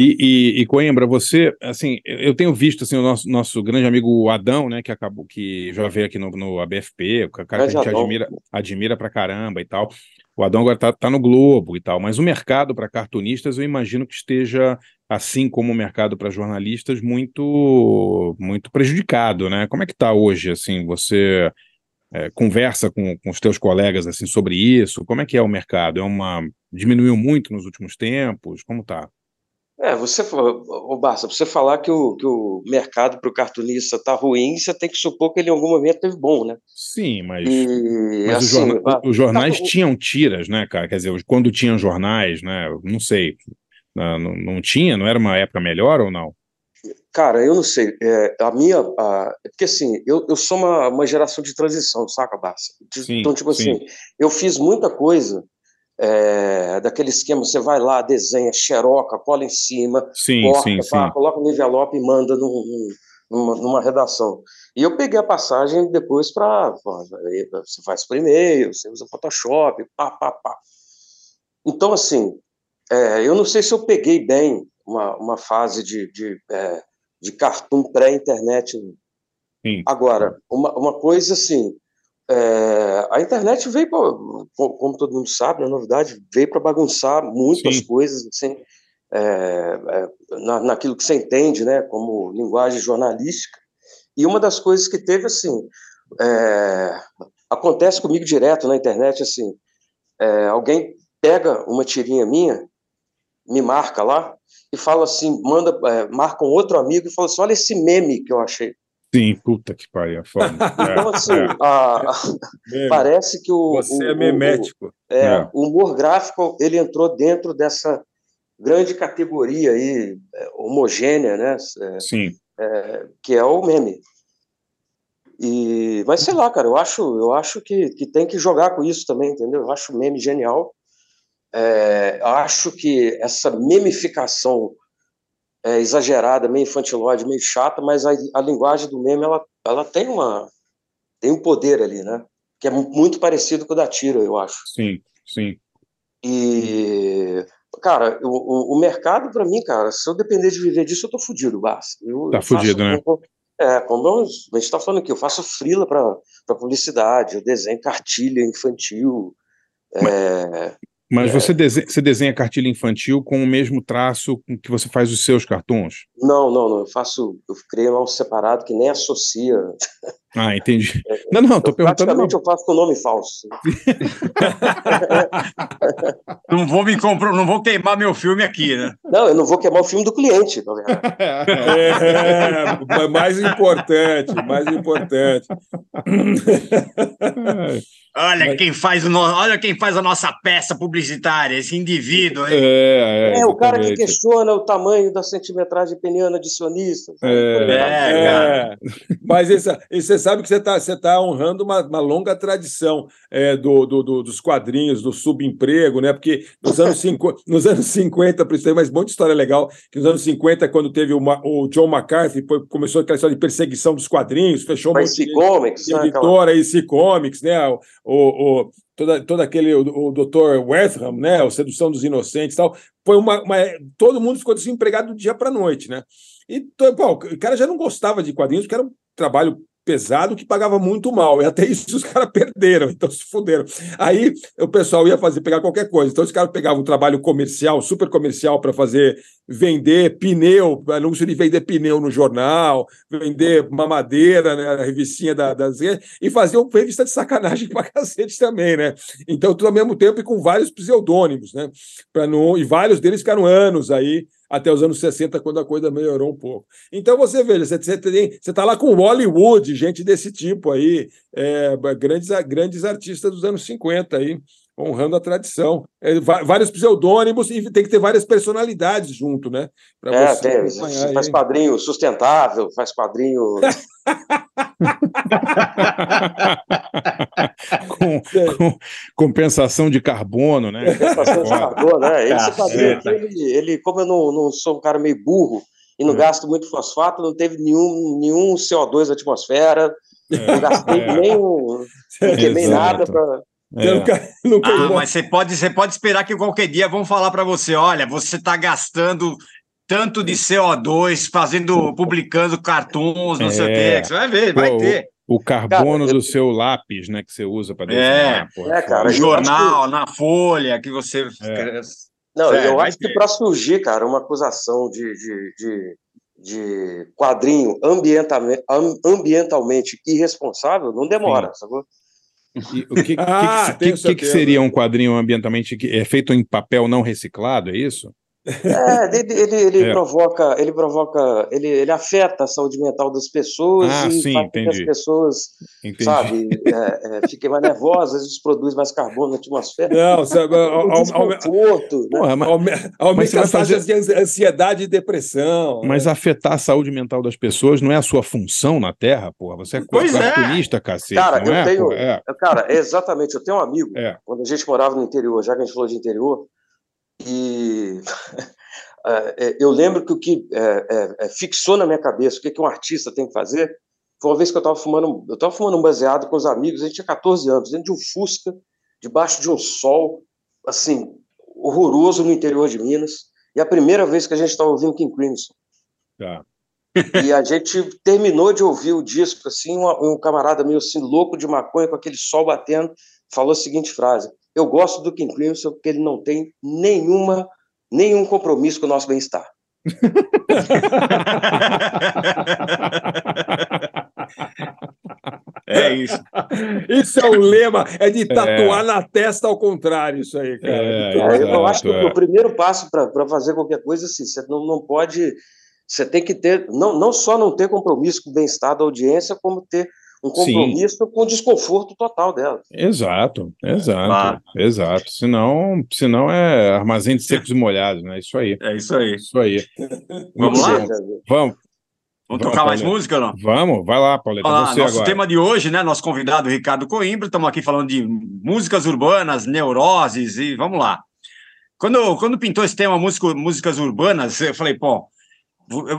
E, e, e, Coimbra, você, assim, eu tenho visto assim, o nosso, nosso grande amigo Adão, né, que acabou, que já veio aqui no, no ABFP, o cara que a gente admira, admira pra caramba e tal. O Adão agora tá, tá no Globo e tal, mas o mercado para cartunistas eu imagino que esteja, assim como o mercado para jornalistas, muito muito prejudicado, né? Como é que tá hoje, assim, você é, conversa com, com os teus colegas assim sobre isso? Como é que é o mercado? É uma diminuiu muito nos últimos tempos? Como tá? É, você, o Barça, você falar que o, que o mercado para o cartunista está ruim, você tem que supor que ele em algum momento teve bom, né? Sim, mas, e, mas assim, os, jorna, os jornais tá, tinham tiras, né, cara? Quer dizer, quando tinham jornais, né? Não sei. Não, não tinha? Não era uma época melhor ou não? Cara, eu não sei. É, a minha. A, é porque assim, eu, eu sou uma, uma geração de transição, saca, Barça? Sim, então, tipo sim. assim, eu fiz muita coisa é, daquele esquema, você vai lá, desenha, xeroca, cola em cima, sim, corta, sim, pá, sim. coloca no envelope e manda num, numa, numa redação. E eu peguei a passagem depois para. Você faz por e-mail, você usa Photoshop, pá, pá, pá. Então, assim, é, eu não sei se eu peguei bem uma, uma fase de, de, é, de cartoon pré-internet. Agora, uma, uma coisa assim, é, a internet veio, pra, como todo mundo sabe, na né, novidade, veio para bagunçar muitas Sim. coisas, assim, é, é, na, naquilo que você entende, né, como linguagem jornalística. E uma das coisas que teve, assim, é, acontece comigo direto na internet, assim, é, alguém pega uma tirinha minha, me marca lá e fala assim, manda, é, marca um outro amigo e fala assim, olha esse meme que eu achei. Sim, puta que pariu, foda. Então, assim, é. a, a, parece que o. Você o, é memético. O, é, é, o humor gráfico ele entrou dentro dessa grande categoria aí, é, homogênea, né? É, Sim. É, que é o meme. E, mas sei lá, cara, eu acho, eu acho que, que tem que jogar com isso também, entendeu? Eu acho o meme genial. É, acho que essa memificação é, exagerada, meio infantilóide, meio chata, mas a, a, linguagem do meme ela, ela tem uma tem um poder ali, né? Que é muito parecido com o da tira, eu acho. Sim, sim. E cara, o, o mercado para mim, cara, se eu depender de viver disso, eu tô fudido, basta. Eu, tá eu fudido, né? é, como a gente está falando aqui, eu faço frila para publicidade, eu desenho cartilha infantil. Mas, é, mas é. você, desenha, você desenha cartilha infantil com o mesmo traço com que você faz os seus cartões? Não, não, não. Eu faço. Eu criei um separado que nem associa. Ah, entendi. Não, não, tô perguntando. Praticamente eu faço com nome falso. não vou me compro, não vou queimar meu filme aqui, né? Não, eu não vou queimar o filme do cliente, tá é, mais importante, mais importante. Olha Mas... quem faz o no... olha quem faz a nossa peça publicitária, esse indivíduo. Hein? É, é, é o cara que questiona o tamanho da centimetragem peniana de sionista. É, é, é. Mas esse, você sabe que você está você tá honrando uma, uma longa tradição é, do, do, do, dos quadrinhos, do subemprego, né? Porque nos anos, cinco, nos anos 50, por isso tem mais muita história legal, que nos anos 50, quando teve o, o John McCarthy, foi, começou aquela história de perseguição dos quadrinhos, fechou uma Comics, né, editora, aquela... Comics, né? o, o toda, todo aquele, o, o Dr. Wetham, né, o Sedução dos Inocentes tal, foi uma, uma todo mundo ficou desempregado do dia para a noite, né? E pô, o cara já não gostava de quadrinhos, porque era um trabalho pesado que pagava muito mal. E até isso os caras perderam, então se fuderam. Aí o pessoal ia fazer, pegar qualquer coisa. Então os caras pegavam um trabalho comercial, super comercial, para fazer vender pneu, anúncio de vender pneu no jornal, vender mamadeira, né, revistinha da, das e faziam revista de sacanagem pra cacete também, né? Então, tudo ao mesmo tempo e com vários pseudônimos, né? Não, e vários deles ficaram anos aí até os anos 60, quando a coisa melhorou um pouco. Então você veja, você, você, tem, você tá lá com Hollywood, gente desse tipo aí, é, grandes, grandes artistas dos anos 50 aí, honrando a tradição. É, vários pseudônimos e tem que ter várias personalidades junto, né? Pra é, você, tem, faz quadrinho sustentável, faz quadrinho. com, com, compensação de carbono, né? Compensação de carbono, né? Esse quadrinho aqui, ele, ele, como eu não, não sou um cara meio burro e não é. gasto muito fosfato, não teve nenhum, nenhum CO2 na atmosfera, é. não gastei é. nem, não queimei nada para. É. Nunca, nunca ah, mas você pode, você pode esperar que qualquer dia vão falar para você: olha, você está gastando tanto de CO2 fazendo, publicando cartoons, não é. sei o quê. É. Você vai ver, vai ter. O carbono cara, do seu lápis, né, que você usa para desenhar. É, é cara. Jornal, que... na folha, que você. É. Não, é, eu acho ter. que para surgir, cara, uma acusação de, de, de, de quadrinho ambientalmente, ambientalmente irresponsável, não demora, é. sabe? E, o que, ah, que, que, que, seria um quadrinho ambientalmente é feito em papel não reciclado, é isso? É, ele, ele, ele é. provoca, ele provoca, ele, ele afeta a saúde mental das pessoas ah, e sim, faz entendi. que as pessoas, entendi. sabe, é, é, fiquem mais nervosas, às vezes produz mais carbono na atmosfera. Não, sabe, desconforto, né? Porra, mas, aumenta as fazer... de ansiedade e depressão. Mas né? afetar a saúde mental das pessoas não é a sua função na Terra, porra. Você é pois cartunista, é. cacete, cara, eu é? Tenho, é. Cara, exatamente, eu tenho um amigo, é. quando a gente morava no interior, já que a gente falou de interior, e é, eu lembro que o que é, é, fixou na minha cabeça o que, que um artista tem que fazer foi uma vez que eu estava fumando, eu estava fumando um baseado com os amigos, a gente tinha 14 anos, dentro de um Fusca, debaixo de um sol, assim, horroroso no interior de Minas, e a primeira vez que a gente estava ouvindo King Crimson. Tá. E a gente terminou de ouvir o disco, assim, um, um camarada meio assim, louco de maconha, com aquele sol batendo, falou a seguinte frase: Eu gosto do King Crimson porque ele não tem nenhuma, nenhum compromisso com o nosso bem-estar. É isso. Isso é o lema, é de tatuar é. na testa ao contrário, isso aí, cara. É, é, eu acho que o primeiro passo para fazer qualquer coisa, assim, você não, não pode. Você tem que ter, não, não só não ter compromisso com o bem-estar da audiência, como ter um compromisso Sim. com o desconforto total dela. Exato, exato, ah. exato. Senão, senão é armazém de secos e molhados, né? Isso aí. É isso aí. Isso aí. Vamos lá? Vamos. Vamos tocar mais música ou não? Vamos, vai lá, Pauleta. Olha lá, nosso agora. tema de hoje, né? Nosso convidado Ricardo Coimbra, estamos aqui falando de músicas urbanas, neuroses e vamos lá. Quando, quando pintou esse tema, música, músicas urbanas, eu falei, pô,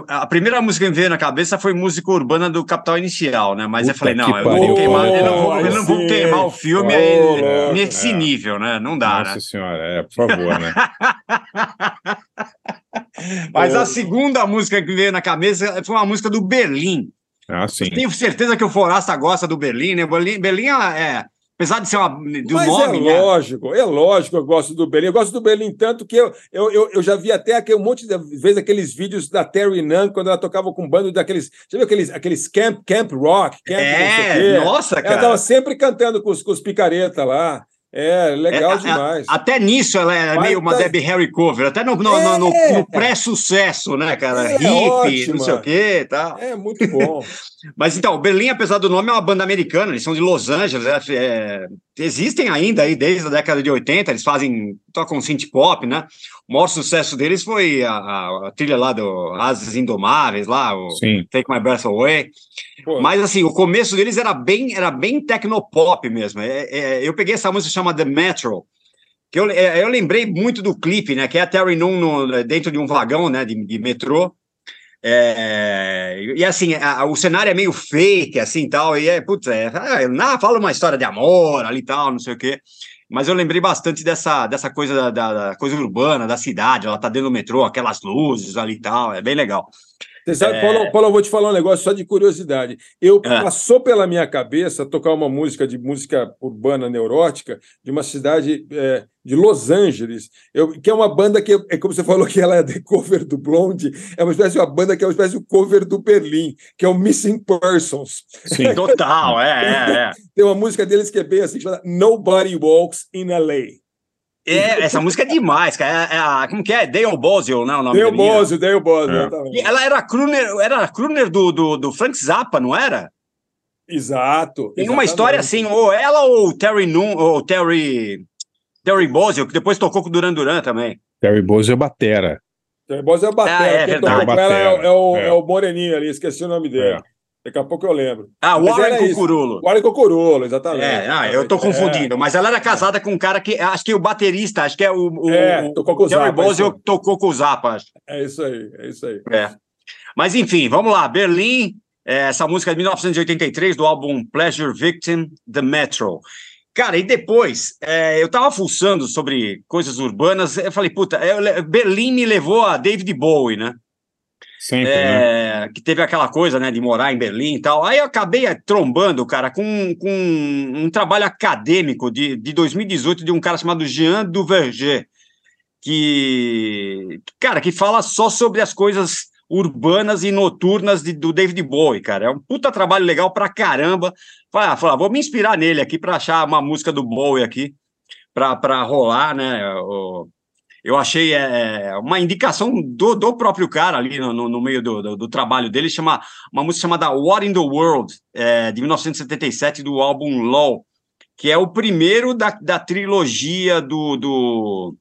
a primeira música que me veio na cabeça foi música urbana do Capital Inicial, né? Mas Puta eu falei, não, eu, vou queimar, eu não vou, eu não vou queimar o filme oh, nesse é. nível, né? Não dá, Nossa né? senhora, é, por favor, né? Mas a segunda música que veio na cabeça foi uma música do Berlim. Ah, sim. Eu tenho certeza que o Forasta gosta do Berlim, né? Berlim, Berlim é, apesar de ser uma, do Mas nome, é né? lógico, é lógico que eu gosto do Berlim. Eu gosto do Berlim tanto que eu, eu, eu, eu já vi até aquele, um monte de vezes aqueles vídeos da Terry Nunn, quando ela tocava com um bando daqueles. Você viu aqueles, aqueles camp, camp rock? Camp é, nossa, cara. Ela estava sempre cantando com os, com os picareta lá. É, legal é, demais. até nisso ela é Mas meio uma tá... Debbie Harry cover, até no, no, é, no, no pré-sucesso, né, cara? É, Hip, não sei o quê tal. É, muito bom. Mas então, Berlim, apesar do nome, é uma banda americana, eles são de Los Angeles, é, é existem ainda aí desde a década de 80, eles fazem, tocam synth pop, né? O maior sucesso deles foi a, a, a trilha lá do Asas Indomáveis, lá, o Sim. Take My Breath Away. Pô. Mas assim, o começo deles era bem, era bem tecnopop mesmo. É, é, eu peguei essa música chamada The Metro, que eu, é, eu lembrei muito do clipe, né? Que é a Terry Nunn no, dentro de um vagão, né? De, de metrô. É, e assim, a, o cenário é meio fake, assim, tal, e é, putz, é, ah, fala uma história de amor ali tal, não sei o quê. Mas eu lembrei bastante dessa, dessa coisa da, da, da coisa urbana, da cidade, ela tá dentro do metrô, aquelas luzes ali e tal, é bem legal. Você sabe, é... Paulo, Paulo, eu vou te falar um negócio só de curiosidade. Eu é. passou pela minha cabeça tocar uma música de música urbana neurótica de uma cidade é, de Los Angeles, eu, que é uma banda que, é como você falou que ela é de cover do Blonde, é uma espécie de uma banda que é uma espécie de cover do Berlim, que é o Missing Persons. Sim, total, é, é, é. Tem uma música deles que é bem assim, chama Nobody Walks in LA. É, essa música é demais, cara. É, é a, como que é? Dale Boswell, né? O nome Dale Boswell, Dale Boswell. É. Ela era crooner, era crooner do, do, do Frank Zappa, não era? Exato. Tem exatamente. uma história assim, ou ela ou o Terry Noon, ou Terry, Terry Boswell, que depois tocou com o Duran Duran também. Terry Boswell é batera. Terry Boswell é batera. Ah, é, Quem tocou com ela é, é, o, é. o Moreninho ali, esqueci o nome dele. É. Daqui a pouco eu lembro. Ah, Warren Cucurulo. Warren Cucurulo, exatamente. É, ah, eu tô confundindo, é. mas ela era casada com um cara que, acho que o baterista, acho que é o... o é, tocou com o Zappa. Boswell tocou com o Zappa. É isso aí, é isso aí. É. Mas enfim, vamos lá, Berlim, é, essa música é de 1983, do álbum Pleasure Victim, The Metro. Cara, e depois, é, eu tava fuçando sobre coisas urbanas, eu falei, puta, eu, Berlim me levou a David Bowie, né? Sempre, é, né? Que teve aquela coisa, né, de morar em Berlim e tal. Aí eu acabei é, trombando, cara, com, com um trabalho acadêmico de, de 2018 de um cara chamado Jean Duverger, que, cara, que fala só sobre as coisas urbanas e noturnas de, do David Bowie, cara. É um puta trabalho legal pra caramba. Fala, fala vou me inspirar nele aqui para achar uma música do Bowie aqui para rolar, né? O, eu achei é, uma indicação do, do próprio cara ali no, no, no meio do, do, do, trabalho dele, chama uma música chamada What in the World, é, de 1977, do álbum Law, que é o primeiro da, da trilogia do, do,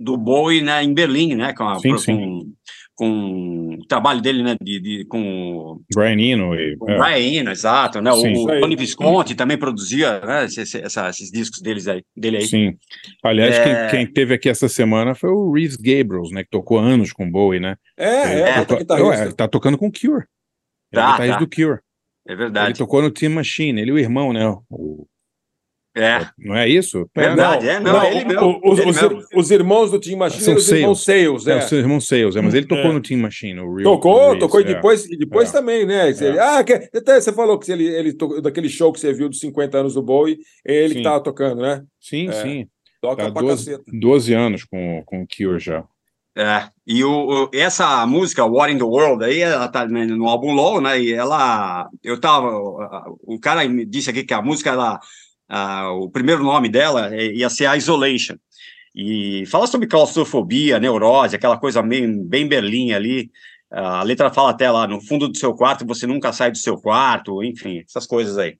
do Bowie né, em Berlim, né? Com, a, sim, com, sim. Com o trabalho dele, né? De, de- com o Brian Eno e. com o é. Brian Eno, exato, né? Sim. O. Tony Visconti também produzia né, esse- esses discos deles aí, dele aí. Sim. Aliás, É. quem, quem teve aqui essa semana foi o Reeves Gabriels, né? Que tocou anos com Bowie, né? É, é, É, puta Ué, guitarrista. tá tocando com o Cure. Ele é Tá, guitarrista tá. do Cure. É Ele verdade. tocou no Team Machine, ele e o irmão, né? O- É, não é isso? verdade, é, não, ele mesmo. os, ele os- mesmo. os irmãos do Team Machine São os irmãos Sales, É, é. o seu irmão Sales, é, mas ele tocou É. no Team Machine, o Real. Tocou, tocou e é. depois, e depois É. também, né? Ele- ah, que, até você falou que ele, ele to- daquele show que você viu dos 50 anos do Bowie, é ele que Sim. tava tocando, né? Sim, É. sim. Toca Tá pra 12, caceta. 12 anos com, com o Cure já. É, e o, o- essa música, War in the World, aí, ela tá né, no álbum Low, né? E ela. Eu tava. O cara me disse aqui que a música, ela, ah, o primeiro nome dela é- ia ser Isolation. E fala sobre claustrofobia, neurose, aquela coisa meio, bem Berlim ali. A letra fala até lá, no fundo do seu quarto, você nunca sai do seu quarto, enfim, essas coisas aí.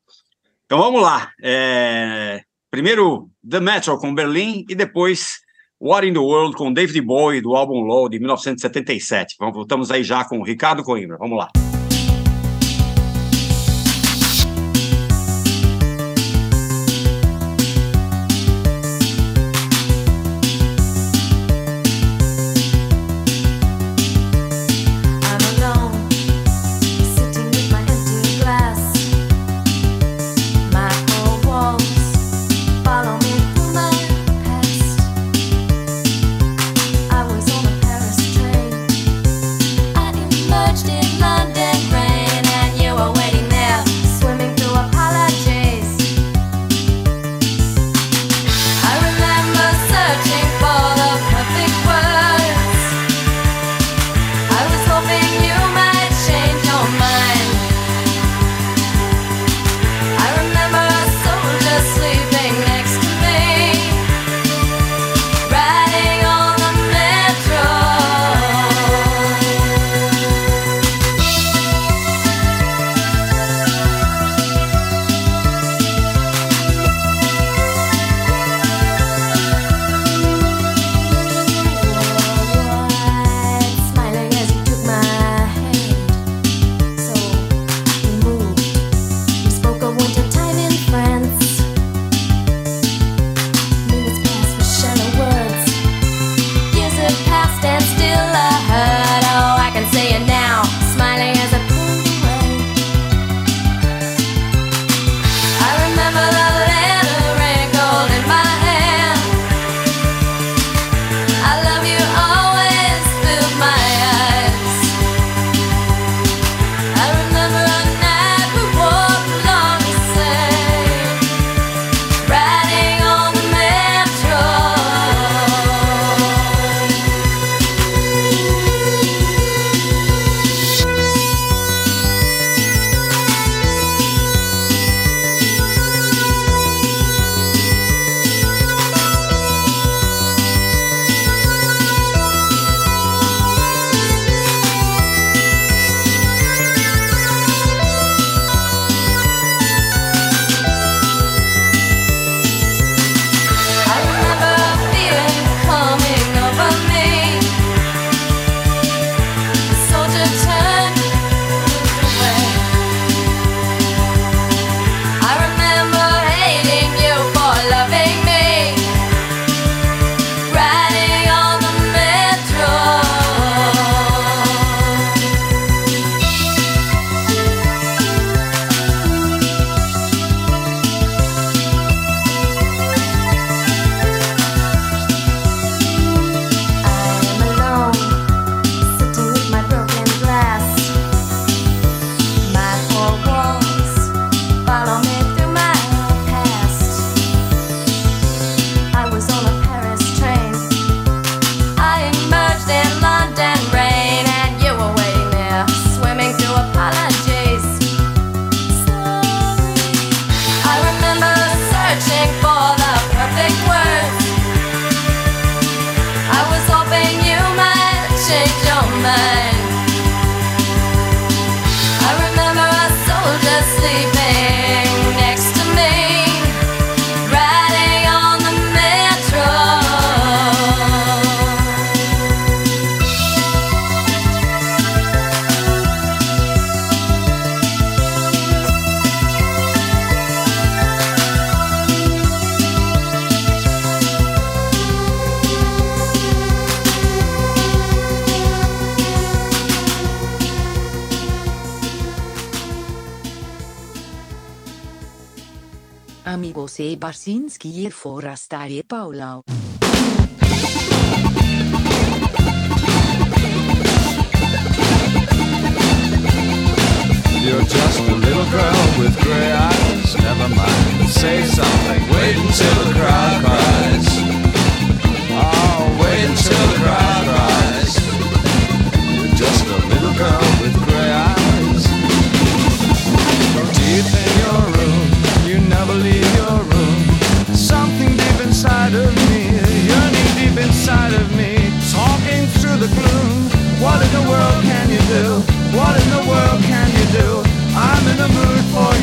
Então vamos lá. É, primeiro, The Metro com Berlim e depois War in the World com David Bowie do álbum Low de 1977. Vamos, voltamos aí já com o Ricardo Coimbra. Vamos lá.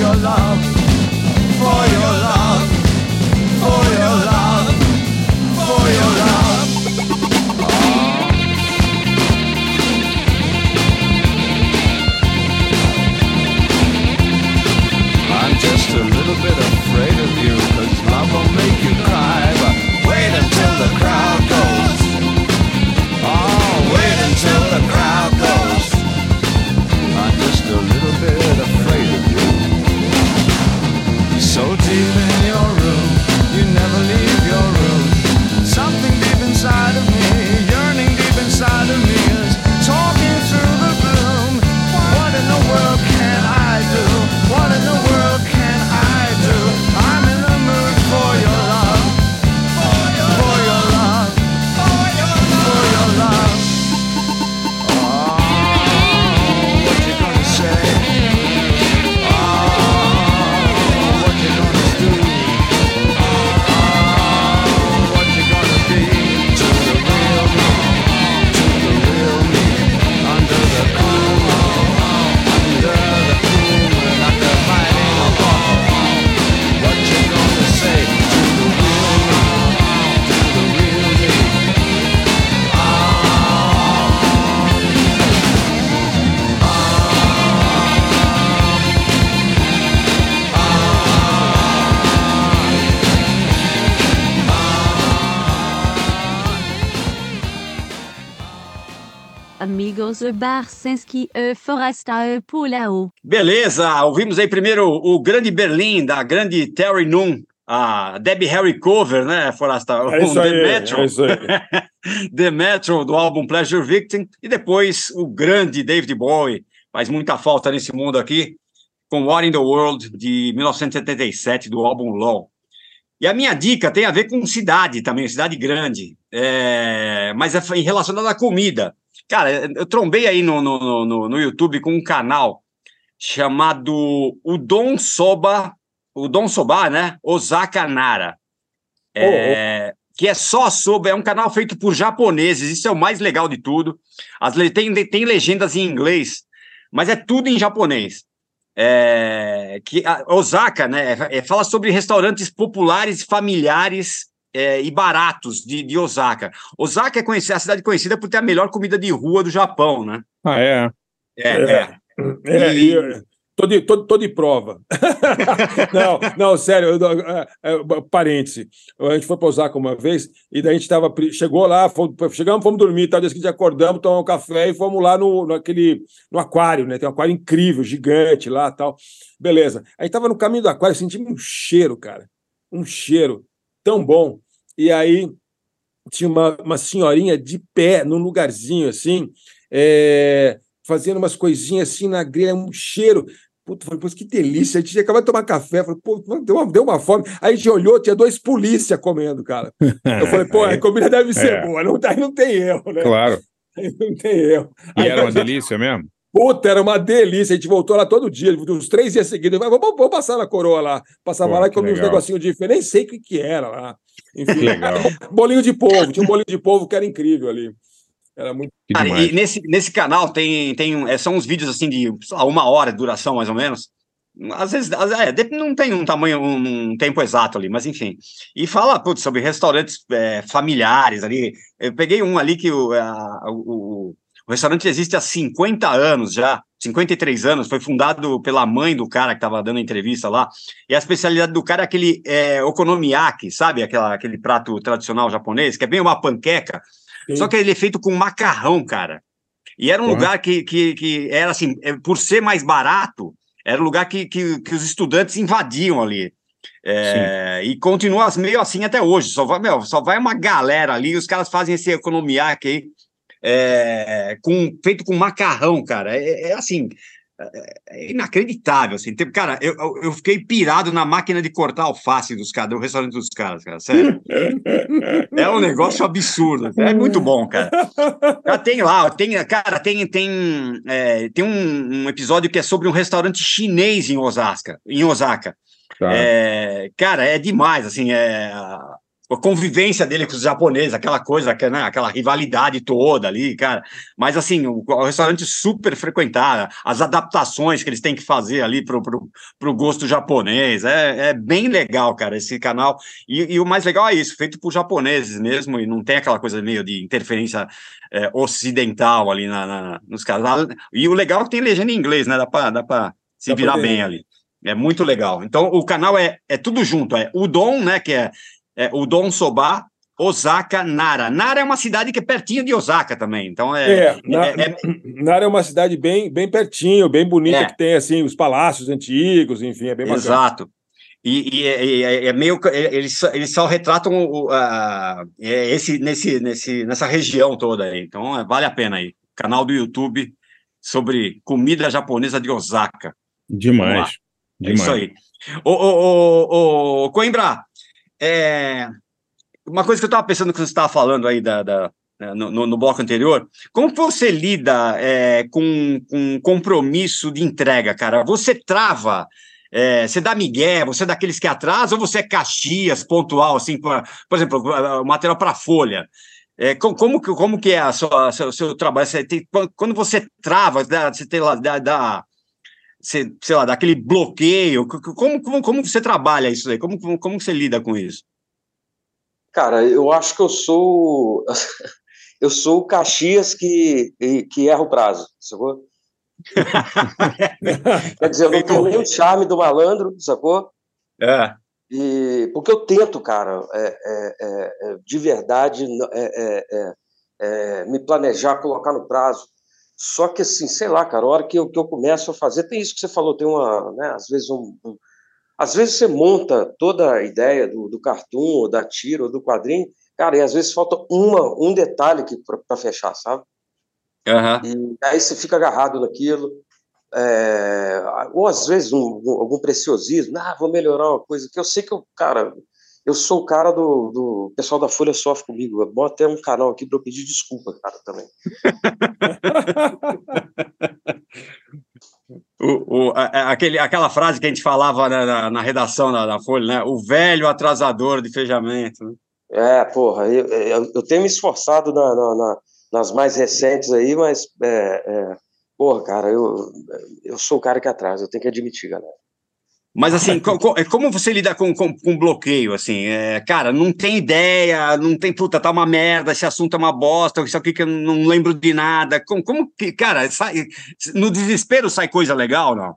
Your love, for your love, Barsinski e Forasta e Paulau. Beleza, ouvimos aí primeiro o Grande Berlim, da grande Terry Noon, a Debbie Harry cover, né, Forasta? É isso aí, The Metro. é isso aí. The Metro, do álbum Pleasure Victim, e depois o grande David Bowie, faz muita falta nesse mundo aqui, com War in the World, de 1977, do álbum Law. E a minha dica tem a ver com cidade também, cidade grande, é, mas é relacionada à comida. Cara, eu trombei aí no, no, no, no YouTube com um canal chamado Udon Soba, Udon Soba, né? Osaka Nara. É, que é só sobre, é um canal feito por japoneses, isso é o mais legal de tudo. As tem, tem legendas em inglês, mas é tudo em japonês. É, que Osaka, né, é- fala sobre restaurantes populares, familiares é, e baratos de, de Osaka. Osaka é conhecida, a cidade conhecida por ter a melhor comida de rua do Japão, né? Ah, é? É, é. É, E- e- tô, de, tô, tô de prova. não, não, sério, eu, dou- é, é, parêntese. A gente foi para Osaka uma vez e daí a gente tava, chegou lá, fomos, chegamos, fomos dormir, tal, dia seguinte acordamos, tomamos um café e fomos lá no, naquele, no aquário, né? Tem um aquário incrível, gigante lá tal. Beleza. A gente tava no caminho do aquário, sentimos um cheiro, cara. Um cheiro tão bom. E aí tinha uma, uma senhorinha de pé num lugarzinho assim, é, fazendo umas coisinhas assim na grelha, um cheiro. Puta, falei, que delícia. A gente acabado de tomar café, falei, pô, deu uma, deu uma fome. Aí a gente olhou, tinha dois polícia comendo, cara. Eu falei, pô, a comida deve ser É. boa, não, aí não tem erro, né? Claro. Aí não tem erro. E Aí era uma delícia mesmo? Puta, era uma delícia. A gente voltou lá todo dia, uns três dias seguidos. Vamos, vamos passar na coroa lá. Passava Pô, lá e comia uns negocinhos diferentes. Nem sei o que, que era lá. Enfim, Que legal. bolinho de polvo. Tinha um bolinho de polvo que era incrível ali. Era muito. Cara, e nesse, nesse canal tem, tem é, são uns vídeos assim de lá, uma hora de duração, mais ou menos. Às vezes, é, não tem um tamanho, um, um tempo exato ali, mas enfim. E fala putz, sobre restaurantes é, familiares ali. Eu peguei um ali que o, a- o, o restaurante existe há 50 anos já, 53 anos, foi fundado pela mãe do cara que estava dando entrevista lá. E a especialidade do cara é aquele é, okonomiyaki, sabe? Aquela, aquele prato tradicional japonês, que é bem uma panqueca, só que ele é feito com macarrão, cara. E era um Porra. lugar que, que, que era assim, é, por ser mais barato, era um lugar que, que, que os estudantes invadiam ali. É, e continua meio assim até hoje. Só vai, meu, só vai uma galera ali, os caras fazem esse economiac aí, é, com, feito com macarrão, cara. É, é assim, é, é inacreditável, assim. Cara, eu, eu, fiquei pirado na máquina de cortar alface dos caras, do restaurante dos caras, cara, sério. É um negócio absurdo. É muito bom, cara. Já tem lá, tem, cara, tem, tem, é, tem um, um episódio que é sobre um restaurante chinês em Osaka, em Osaka. Tá. É, cara, é demais, assim, é a a convivência dele com os japoneses, aquela coisa, né, aquela rivalidade toda ali, cara. Mas assim, o, o restaurante super frequentado, as adaptações que eles têm que fazer ali pro, pro, pro gosto japonês, é, é bem legal, cara, esse canal. E, e o mais legal é isso, feito por japoneses mesmo, e não tem aquela coisa meio de interferência é, ocidental ali na, na- nos caras. E o legal é que tem legenda em inglês, né? Dá pra, dá pra se Dá virar bem ali. É muito legal. Então, o canal é, é tudo junto. É Udon, né? Que é, é Udon Soba, Osaka, Nara. Nara é uma cidade que é pertinho de Osaka também. Então, é... É, na- é- é- Nara é uma cidade bem, bem pertinho, bem bonita, É. que tem assim os palácios antigos, enfim, é bem bacana. Exato. E, e é, e é- é meio é- eles só, eles só retratam o, a- é esse, nesse, nesse, nessa região toda aí. Então é, vale a pena aí. Canal do YouTube sobre comida japonesa de Osaka. Lá. Demais. É Demais. isso aí. Ô, ô, ô, ô, Coimbra, é, uma coisa que eu estava pensando que você estava falando aí da, da- né, no, no- bloco anterior, como você lida é, com, com compromisso de entrega, cara? Você trava, é, você dá migué, você é daqueles que atrasa, ou você é caxias, pontual, assim, pra- por exemplo, o material para folha? É, co- como, que- como que é a sua, seu, trabalho? Tem- quando- você trava, você tem lá, dá, dá- você, sei lá, daquele bloqueio, co- co- como, como, como você trabalha isso aí? Como, como, como você lida com isso? Cara, eu acho que eu sou. Eu sou o Caxias que, que erra o prazo, sacou? Quer dizer, eu não tenho nem o charme do malandro, sacou? É. E, porque eu tento, cara, é, é, é, é, de verdade, é, é, me planejar, colocar no prazo. Só que, assim, sei lá, cara, a hora que eu, que eu começo a fazer, tem isso que você falou, tem uma, né, às vezes um, um- às vezes você monta toda a ideia do, do cartoon, ou da tira, ou do quadrinho, cara, e às vezes falta uma, um detalhe para fechar, sabe? E aí você fica agarrado naquilo. é, ou às vezes um- um- algum preciosismo, ah, vou melhorar uma coisa que eu sei que eu, cara, eu sou o cara do, do o pessoal da Folha sofre comigo. Eu boto até um canal aqui para eu pedir desculpa, cara, também. O, o, a- aquele, aquela frase que a gente falava na, na, na redação da, da Folha, né? O velho atrasador de fechamento. né? É, porra, eu, eu, eu tenho me esforçado na- na- nas mais recentes aí, mas, é, é, porra, cara, eu, eu sou o cara que atrasa, eu tenho que admitir, galera. Mas assim, co- co- é como você lida com, com, com bloqueio, assim? É, cara, não tem ideia, não tem, puta, tá uma merda, esse assunto é uma bosta, isso aqui que eu não lembro de nada. Como, como que, cara, sai, no desespero sai coisa legal, não?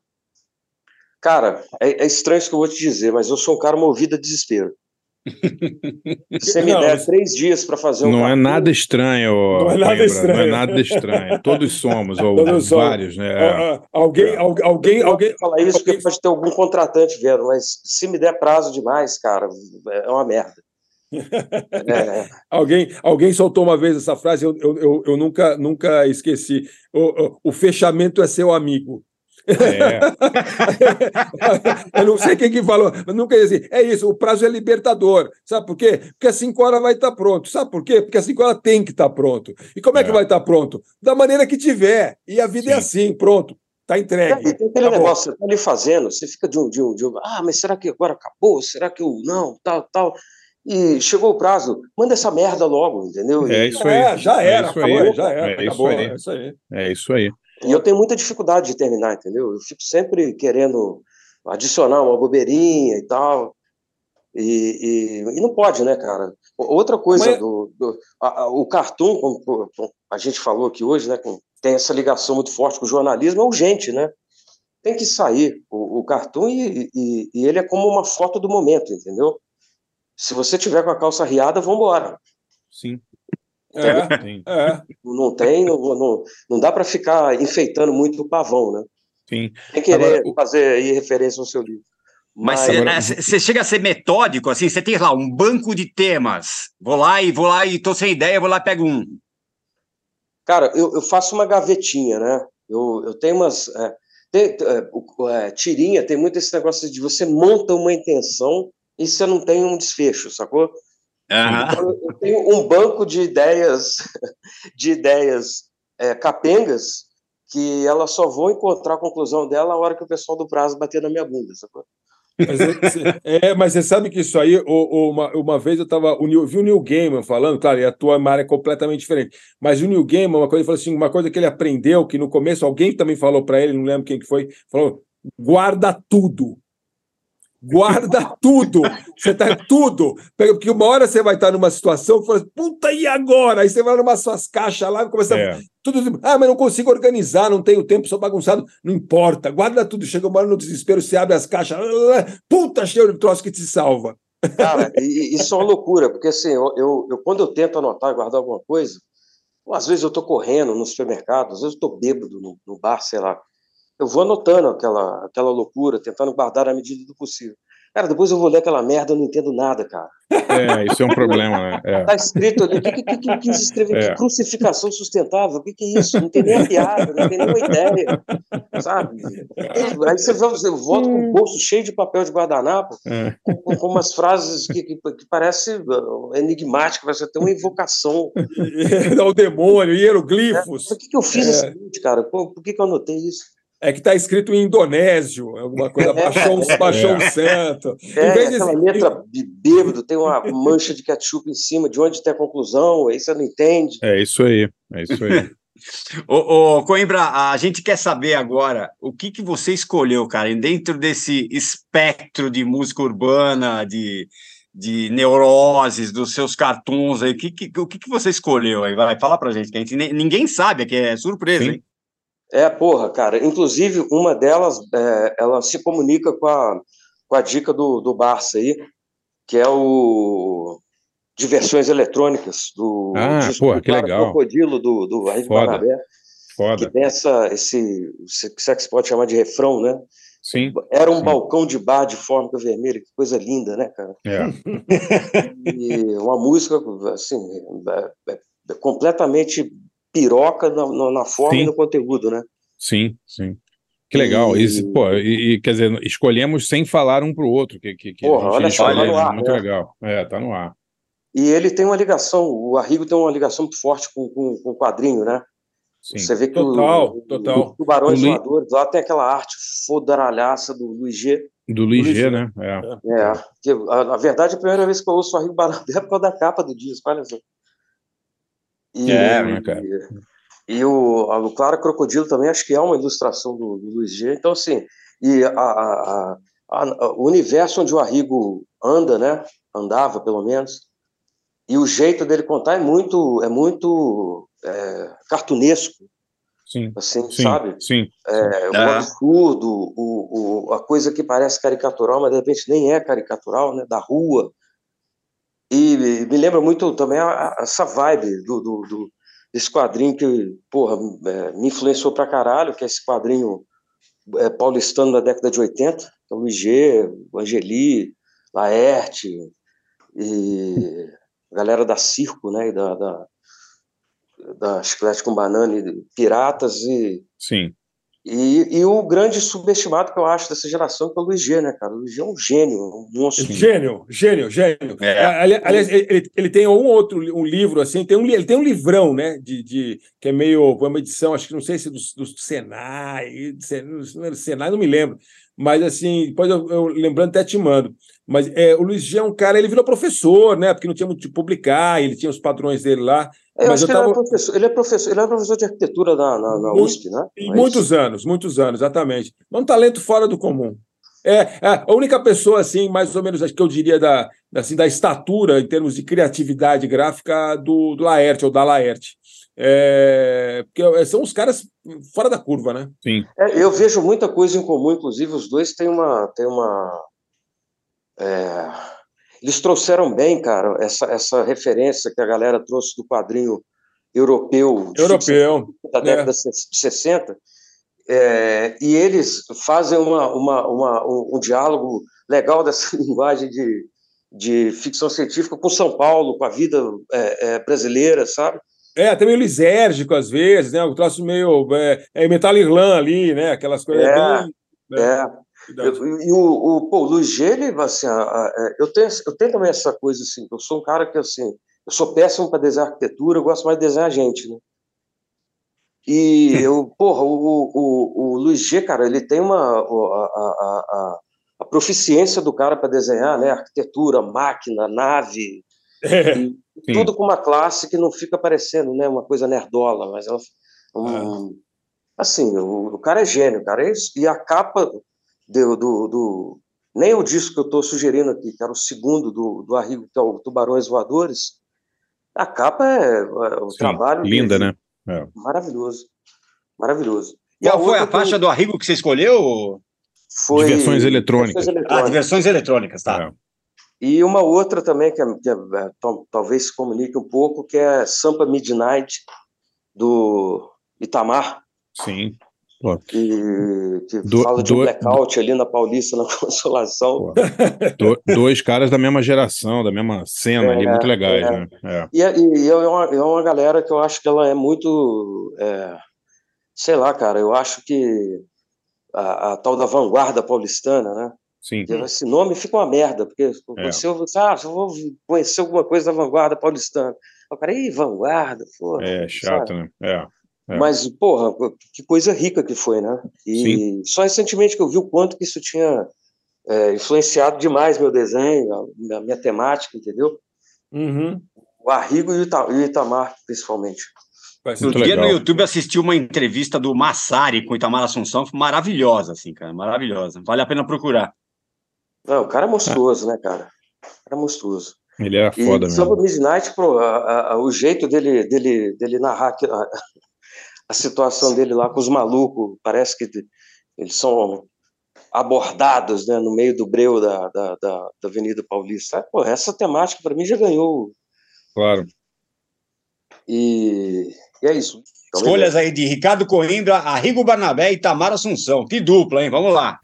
Cara, é, é estranho isso que eu vou te dizer, mas eu sou um cara movido a desespero. Se você me Não, der três dias para fazer um Não é cartoon, nada estranho, Não é nada estranho. Não é nada estranho. Todos somos, ou Todos somos. vários, né? Ah, ah, alguém, al- alguém, Eu alguém. vou falar isso porque pode ter algum contratante vendo, mas se me der prazo demais, cara, é uma merda. É, Alguém, alguém soltou uma vez essa frase, eu, eu, eu, eu nunca, nunca esqueci. O, o, o fechamento é seu amigo. É. eu não sei quem que falou, mas nunca ia dizer. É isso, o prazo é libertador. Sabe por quê? Porque às 5 horas vai estar pronto. Sabe por quê? Porque às 5 horas tem que estar pronto. E como é, que vai estar pronto? Da maneira que tiver. E a vida é assim, pronto. Está entregue. Tem aquele Acabou. negócio, você tá ali fazendo, você fica de um, de um, de um, ah, mas será que agora acabou? Será que eu, não, tal, tal. E chegou o prazo, manda essa merda logo, entendeu? É E- isso aí. É, já era, isso acabou, aí. já era, É isso acabou, aí. é isso aí. É isso aí. E eu tenho muita dificuldade de terminar, entendeu? Eu fico sempre querendo adicionar uma bobeirinha e tal. E, e, e não pode, né, cara? Outra coisa Mas- do, do a- a- o cartoon, como, a gente falou aqui hoje, né, com- tem essa ligação muito forte com o jornalismo, é urgente, né? Tem que sair o, o cartoon e, e, e ele é como uma foto do momento, entendeu? Se você tiver com a calça riada, vambora. Sim. É, Sim. é. Não tem, não, não, não dá para ficar enfeitando muito o pavão, né? Sim. Tem que querer Agora, fazer aí referência ao seu livro. Mas você você chega a ser metódico, assim, você tem lá um banco de temas. Vou lá e vou lá e tô sem ideia, vou lá e pego um. Cara, eu, eu faço uma gavetinha, né? Eu, eu tenho umas. é, tem- é, o- é, tirinha tem muito esse negócio de você monta uma intenção e você não tem um desfecho, sacou? Então, eu tenho um banco de ideias, de ideias é, capengas que elas só vão encontrar a conclusão dela a hora que o pessoal do prazo bater na minha bunda, sacou? Mas, é, é, mas você sabe que isso aí, uma, uma vez eu tava, o Neil, vi o Neil Gaiman falando, claro, e a tua área é completamente diferente, mas o Neil Gaiman, uma coisa, ele falou assim, uma coisa que ele aprendeu, que no começo alguém também falou para ele, não lembro quem que foi, falou, guarda tudo. Guarda tudo. Você tá tudo. Porque uma hora você vai estar numa situação que fala, assim, puta, e agora? Aí você vai numa suas caixas lá e começa a É. tudo. Ah, mas não consigo organizar, não tenho tempo, sou bagunçado. Não importa, guarda tudo. Chega uma hora no desespero, você abre as caixas, puta, cheio de troço que te salva. Cara, isso é uma loucura, porque assim, eu, eu, eu- quando eu tento anotar e guardar alguma coisa, ou às vezes eu tô correndo no supermercado, às vezes eu tô bêbado no, no bar, sei lá. Eu vou anotando aquela, aquela loucura, tentando guardar na medida do possível. Cara, depois eu vou ler aquela merda, eu não entendo nada, cara. É, isso é um problema, né? É. Tá escrito ali, o que, que, que, que quis escrever? É. Que crucificação sustentável? O que, que é isso? Não tem nem a piada, não tem nenhuma ideia, sabe? Aí você, vê- você volta com o bolso cheio de papel de guardanapo, É. com, com umas frases que, que, que parece uh, enigmática, você tem uma invocação. Dá o demônio, hieroglifos. Por que, que eu fiz É. isso, cara? Por que, que eu anotei isso? É que está escrito em indonésio, alguma coisa, baixou, um- baixou um santo. Em É, vez de- aquela letra de bêbado, tem uma mancha de ketchup em cima, de onde tem a conclusão, aí você não entende. É isso aí, é isso aí. Ô, ô, Coimbra, a gente quer saber agora o que, que você escolheu, cara, dentro desse espectro de música urbana, de, de neuroses, dos seus cartoons aí, o que, que, o que, que você escolheu aí? Vai, fala pra gente, que a gente ninguém sabe, aqui é surpresa, Sim. hein? É, porra, cara. Inclusive, uma delas, é, ela se comunica com a, com a dica do, do Barça aí, que é o Diversões Eletrônicas, do Ah, disco porra, que legal. Crocodilo, do, do Arrigo Foda. Barnabé, que Foda. tem essa, esse, se é que se pode chamar de refrão, né? Sim. Era um balcão de bar de fórmica vermelha, que coisa linda, né, cara? É. E uma música, assim, é- é- é completamente piroca na, na- na forma Sim. e no conteúdo, né? Sim, sim. Que legal. E, pô, e, e, quer dizer, escolhemos sem falar um pro outro. Que, que, que Porra, a olha só, tá no né? ar, Muito né? legal. É, tá no ar. E ele tem uma ligação, o Arrigo tem uma ligação muito forte com, com, com o quadrinho, né? Sim. Você vê que Total, o, total. o Tubarões O Lui- Voadores, lá tem aquela arte fodaralhaça do Luiz G. Do Luiz Luiz G, G. né? É. É, que, a- na verdade, a primeira vez que eu ouço o Arrigo Barnabé é por causa da capa do disco, olha só. E, É, né, cara? E o, a, o Clara Crocodilo também acho que é uma ilustração do, do Luiz G. Então, assim, e a, a- a- o universo onde o Arrigo anda, né? Andava, pelo menos, e o jeito dele contar é muito, é muito é, cartunesco, Sim. assim, Sim, sabe? sim. É, o absurdo, o, o, a coisa que parece caricatural, mas de repente nem é caricatural, né? Da rua. E me lembra muito também a- a- essa vibe do, do, do- desse quadrinho que, porra, é, me influenciou pra caralho, que é esse quadrinho é, paulistano da década de 80, que é o Luiz o Angeli, Laerte, e a galera da Circo, né? E da, da, da Chiclete com Banana, e Piratas e Sim. E, e o grande subestimado que eu acho dessa geração que é o Luiz G, né, cara? O Luiz G é um gênio, um monstro. Gênio, gênio, gênio. É. Ali- Aliás, ele, ele- tem um outro um livro assim, tem um, ele tem um livrão, né? De, de- que é meio uma edição, acho que não sei se do, do Senai, do Sen- não era Senai, não me lembro. Mas assim, depois eu, eu lembrando até te mando. Mas é, o Luiz G é um cara, ele virou professor, né? Porque não tinha muito de publicar, ele tinha os padrões dele lá. Eu mas acho eu que ele, tava é professor, ele é professor, ele é professor de arquitetura na, na, na USP, né? é muitos isso? anos, muitos anos, exatamente. É um talento fora do comum. É, é, a única pessoa, assim, mais ou menos, acho que eu diria, da, da, assim, da estatura, em termos de criatividade gráfica, do, do Laerte, ou da Laerte. É, porque são os caras fora da curva, né? Sim. É, eu vejo muita coisa em comum, inclusive os dois têm uma. Têm uma é, eles trouxeram bem, cara, essa, essa referência que a galera trouxe do quadrinho europeu, Europeu, da década de 60, é, e eles fazem uma, uma, uma- um, um diálogo legal dessa linguagem de, de ficção científica com São Paulo, com a vida é, é, brasileira, sabe? É, até meio lisérgico às vezes, né? O troço meio. É, é Metal Irlã ali, né? Aquelas coisas É, bem. né? É. Eu- e o, o, pô, o Luiz assim, a- a- é, eu, tenho, eu tenho também essa coisa, assim, eu sou um cara que, assim, eu sou péssimo para desenhar arquitetura, eu gosto mais de desenhar gente, né? E eu, porra, o, o, o Luiz G, cara, ele tem uma, a, a, a, proficiência do cara para desenhar, né? Arquitetura, máquina, nave, e tudo com uma classe que não fica parecendo, né? Uma coisa nerdola, mas é um, um- assim, o, o cara é gênio, cara, é isso. E a capa do, do, do- nem o disco que eu estou sugerindo aqui, que era o segundo do, do Arrigo, que é o Tubarões Voadores, a capa é, é o Sim, trabalho linda, dele. né? É. Maravilhoso. Maravilhoso. Qual foi a que eu- faixa do Arrigo que você escolheu? Foi- De versões eletrônicas. versões Ah, de versões eletrônicas, tá. E uma outra também, que, é, que é, é, tal- talvez se comunique um pouco, que é Sampa Midnight, do Itamar, Sim. Pô, que, que Do- fala de um do- blackout ali na Paulista, na Consolação. do- dois caras da mesma geração, da mesma cena ali, É, muito legais, é. né? É. E, é- e é, uma, é uma galera que eu acho que ela é muito. é, sei lá, cara, eu acho que a, a tal da vanguarda paulistana, né? Sim. E Esse nome fica uma merda, porque É. você ah, eu vou conhecer alguma coisa da vanguarda paulistana. O cara, ih, vanguarda, porra. É chato, sabe? né? É. é. Mas, porra, que coisa rica que foi, né? E só recentemente que eu vi o quanto que isso tinha é, influenciado demais meu desenho, a, a minha temática, entendeu? Uhum. O Arrigo e o, Ita, e o Itamar, principalmente. No dia no YouTube assisti uma entrevista do Massari com o Itamar Assunção, maravilhosa, assim, cara, maravilhosa. Vale a pena procurar. Não, o cara é monstruoso, né, cara? O cara é monstruoso. Ele era E foda sobre mesmo. o Midnight, pô, a- a- o jeito dele, dele, dele narrar que- a, situação dele lá com os malucos, parece que eles são abordados né, no meio do breu da, da, da, da Avenida Paulista. Pô, essa temática, para mim, já ganhou. Claro. E, e é isso. Então, Escolhas beleza. aí de Ricardo Coimbra, Arrigo Barnabé e Tamar Assunção. Que dupla, hein? Vamos lá.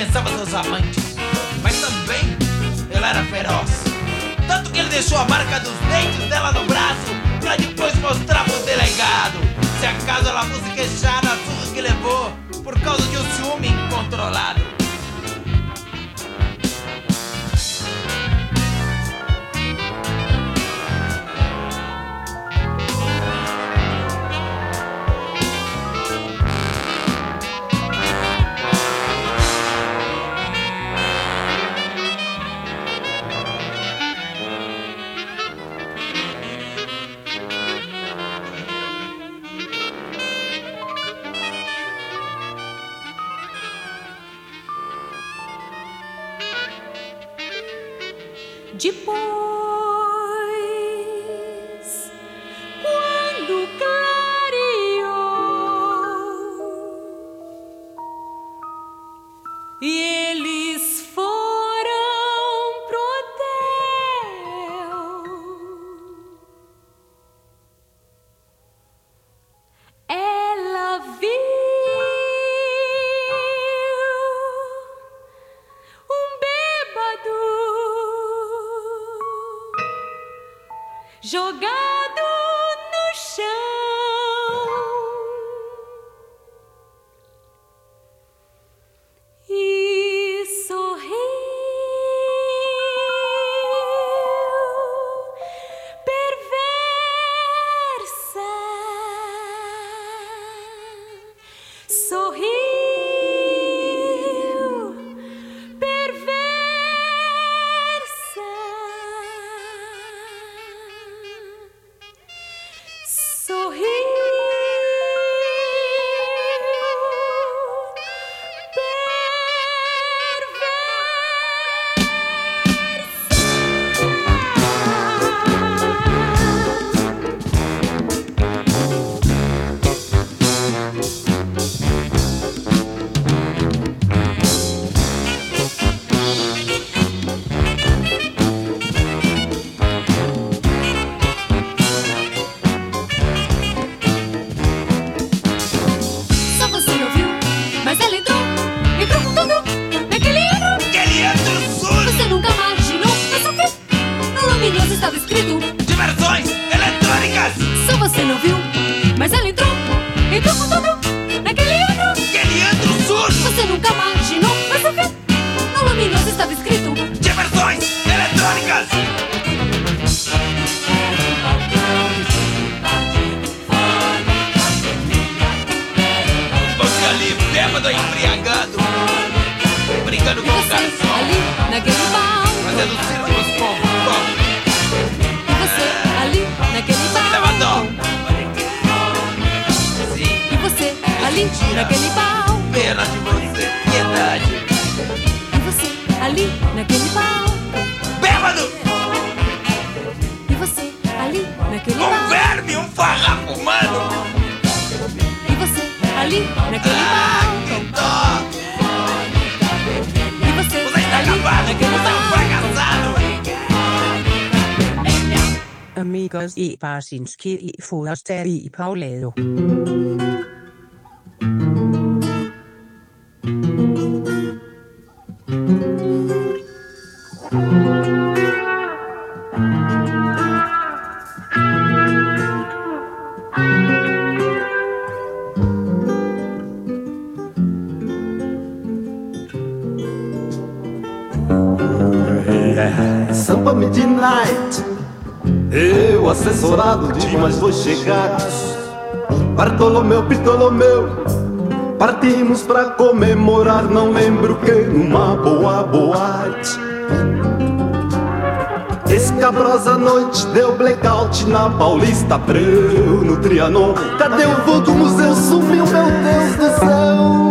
Dispensava seus amantes. Mas também ele era feroz. Tanto que ele deixou a marca dos dentes dela no braço pra depois mostrar pro delegado. Se acaso ela fosse queixar a surra que levou por causa de um ciúme incontrolado. Naquele Um verme, um farrapo humano! E você ali naquele Ah, pau. que dó! E você Você está ali acabado, naquele você é um fracassado! Amigos i Barsinski i Forster i Paulado. Midnight. Eu, assessorado de mais dois chegados, Bartolomeu, Ptolomeu, partimos pra comemorar, não lembro que, numa boa boate. Escabrosa noite, deu blackout na Paulista Abreu, no Trianon. Cadê o voo do museu? Sumiu, meu Deus do céu!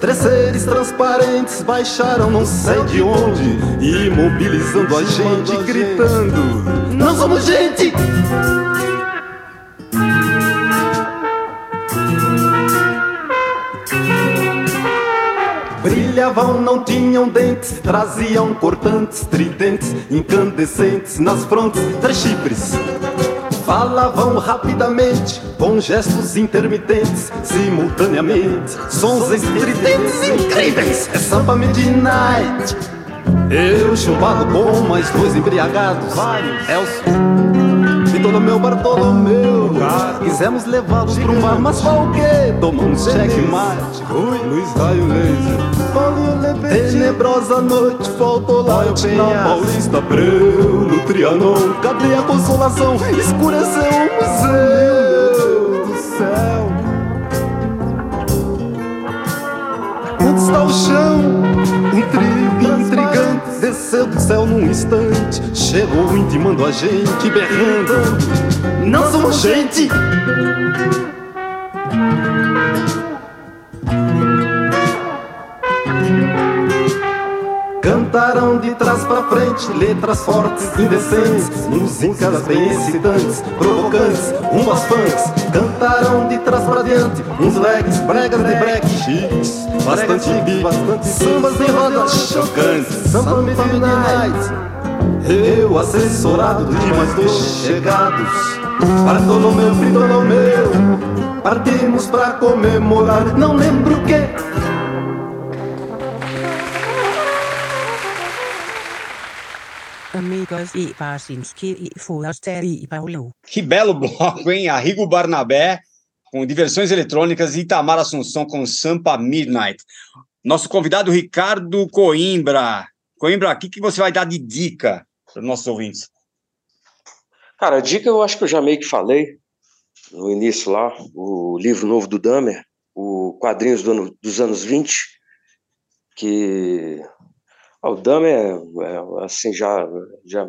Três seres transparentes baixaram não sei de onde, imobilizando a gente, gritando: Não somos gente! Brilhavam, não tinham dentes, traziam cortantes, tridentes, incandescentes nas frontes, três chifres. Falavam rapidamente, com gestos intermitentes, simultaneamente, sons estridentes incríveis. É samba midnight. Eu chumbado com mais dois embriagados, vários. Elcio, Ptolomeu, Bartolomeu. Quisemos levá-los pra um bar, mas qual o quê? Tomamos checkmate. Rui, Luiz Raio Laser. Tenebrosa noite, faltou lá na Paulista Abreu, no Trianon. Cadê a consolação? Escureceu o museu. Meu Deus do céu. Onde está o chão? Um trio intrigante desceu do céu num instante. Chegou intimando a gente, berrando: Não somos gente! Cantaram de trás pra frente letras fortes, indecentes, músicas bem excitantes, provocantes, umas funks. Cantaram de trás pra diante, uns legs, bregas de break, chiques, bastante beat, bastante sambas de roda chocantes, samba midnight. Eu, assessorado de mais dois chegados, Bartolomeu, Ptolomeu, partimos pra comemorar, não lembro o que. Amigos e Barsinski e Foraster e Paulo. Que belo bloco, hein? Arrigo Barnabé com diversões eletrônicas e Itamar Assunção com Sampa Midnight. Nosso convidado Ricardo Coimbra. Coimbra, o que, que você vai dar de dica para os nossos ouvintes? Cara, a dica eu acho que eu já meio que falei no início lá, o livro novo do Dahmer, o quadrinhos do ano- dos anos 20, que o Dahmer é, assim já já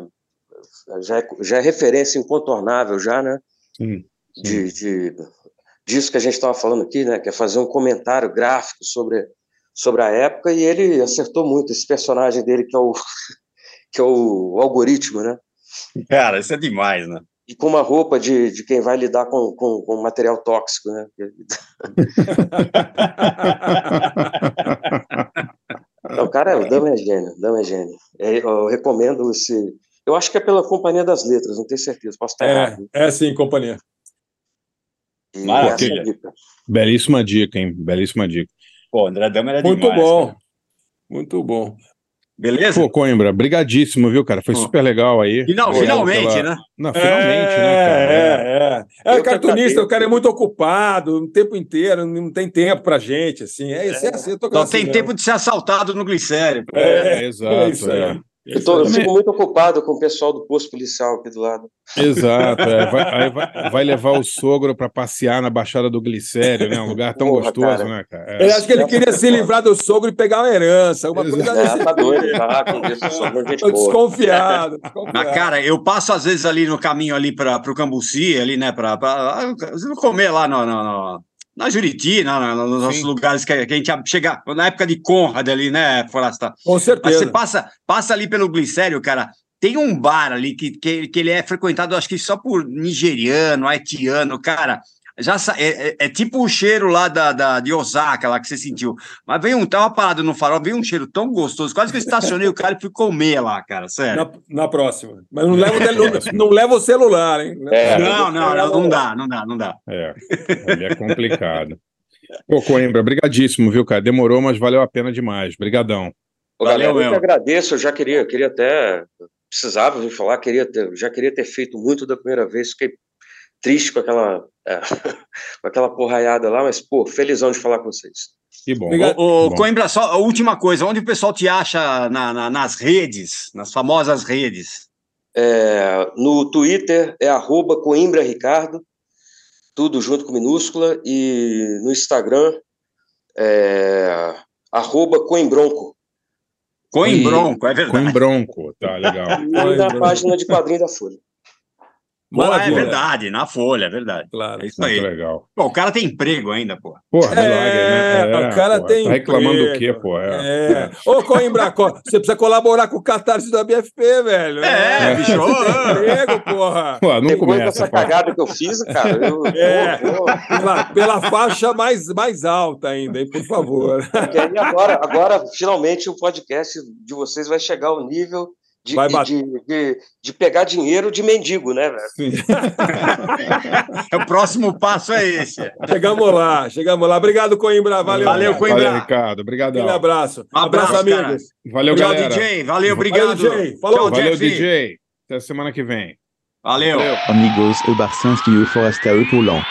já é, já é referência incontornável já, né? Sim. De, de disso que a gente estava falando aqui, né? Que é fazer um comentário gráfico sobre sobre a época e ele acertou muito esse personagem dele que é o que é o algoritmo, né? Cara, isso é demais, né? E com uma roupa de, de quem vai lidar com, com, com material tóxico, né? Não, cara, o Dama é gênio, o Dama é gênio. É, eu recomendo esse. Eu acho que é pela Companhia das Letras, não tenho certeza, posso estar É, errado. é sim, companhia. E Maravilha. é dica. Belíssima dica, hein? Belíssima dica. Pô, André Dama era Muito demais. bom. cara. Muito bom. Beleza? Pô, Coimbra, brigadíssimo, viu, cara? Foi Pô. super legal aí. Final- finalmente, pela- né? Não, finalmente, é, né, cara? É, é. É, que cartunista, o cara é muito ocupado o tempo inteiro, não tem tempo pra gente, assim. É isso, é assim, eu tô Só assim tem mesmo. tempo de ser assaltado no glicério. É, É exato. É. Eu, tô- eu fico muito ocupado com o pessoal do posto policial aqui do lado. Exato, é. Vai, aí vai, vai levar o sogro para passear na Baixada do Glicério, né? Um lugar tão Porra, gostoso, cara. né, cara? É. Ele acha que ele queria se livrar do sogro e pegar uma herança, uma coisa É, desse tá doido, tá? Eu gente Tô boa. desconfiado. Mas, desconfiado. cara, eu passo às vezes ali no caminho ali para o Cambuci, ali, né, para comer lá no, no- no- na Juriti, na, na- nos nossos lugares que, a- que a gente chega na época de Conrad ali, né, Forasta? Com Mas você certeza. passa, passa ali pelo Glicério, cara. Tem um bar ali que, que, que ele é frequentado, acho que só por nigeriano, haitiano, cara. Já sa- é, é- é tipo o cheiro lá da, da- de Osaka, lá que você sentiu. Mas veio um, tava parado no farol, veio um cheiro tão gostoso. Quase que eu estacionei o cara e fui comer lá, cara, sério. Na, na próxima. Mas não leva, o tel- não, não leva o celular, hein? É. Não, não, não, não dá, não dá, não dá. É, ali é complicado. Pô, Coimbra, brigadíssimo, viu, cara? Demorou, mas valeu a pena demais. Brigadão. Ô, Valeu galera, eu mesmo. que agradeço, eu já queria, queria até, precisava vir falar, queria ter, já queria ter feito muito da primeira vez, fiquei triste com aquela, é, com aquela porraiada lá, mas, pô, felizão de falar com vocês. Que bom. Obrigado. Ô, ô, Bom. Coimbra, só a última coisa, onde o pessoal te acha na- na- nas redes, nas famosas redes? É, no Twitter é arroba Coimbra Ricardo, tudo junto com minúscula, e no Instagram é arroba Coimbronco. Coimbronco, é verdade. Coimbronco, tá legal. E na página de quadrinho da Folha. Pô, é Maravilha. verdade, na Folha, é verdade. Claro. É isso Muito aí. legal. Pô, o cara tem emprego ainda, pô. Porra, É, milagre, né? o cara pô, tem Tá reclamando do emprego. quê, pô? É. É. Ô, Coimbra, co- você precisa colaborar com o Catarse da BFP, velho. É, bicho. ô, Emprego, porra. Pô, não Depois começa, dessa pô. cagada que eu fiz, cara, eu, É. eu- eu- Pela, pela faixa mais, mais alta ainda, hein, por favor. Porque aí agora, agora, finalmente, o podcast de vocês vai chegar ao nível de, Vai de, bater. de, de- de pegar dinheiro de mendigo, né, velho? É, o próximo passo é esse. Chegamos lá, chegamos lá. Obrigado, Coimbra. Valeu. Valeu, Coimbra. Valeu, Ricardo. Obrigadão. Aquele abraço. Um abraço, amigos. Valeu, Tchau, galera. DJ. Valeu, obrigado. DJ. Falou. Tchau, Valeu, Jeff. DJ. Até semana que vem. Valeu. Amigos, e Barcinski e o Foresta e Paulão.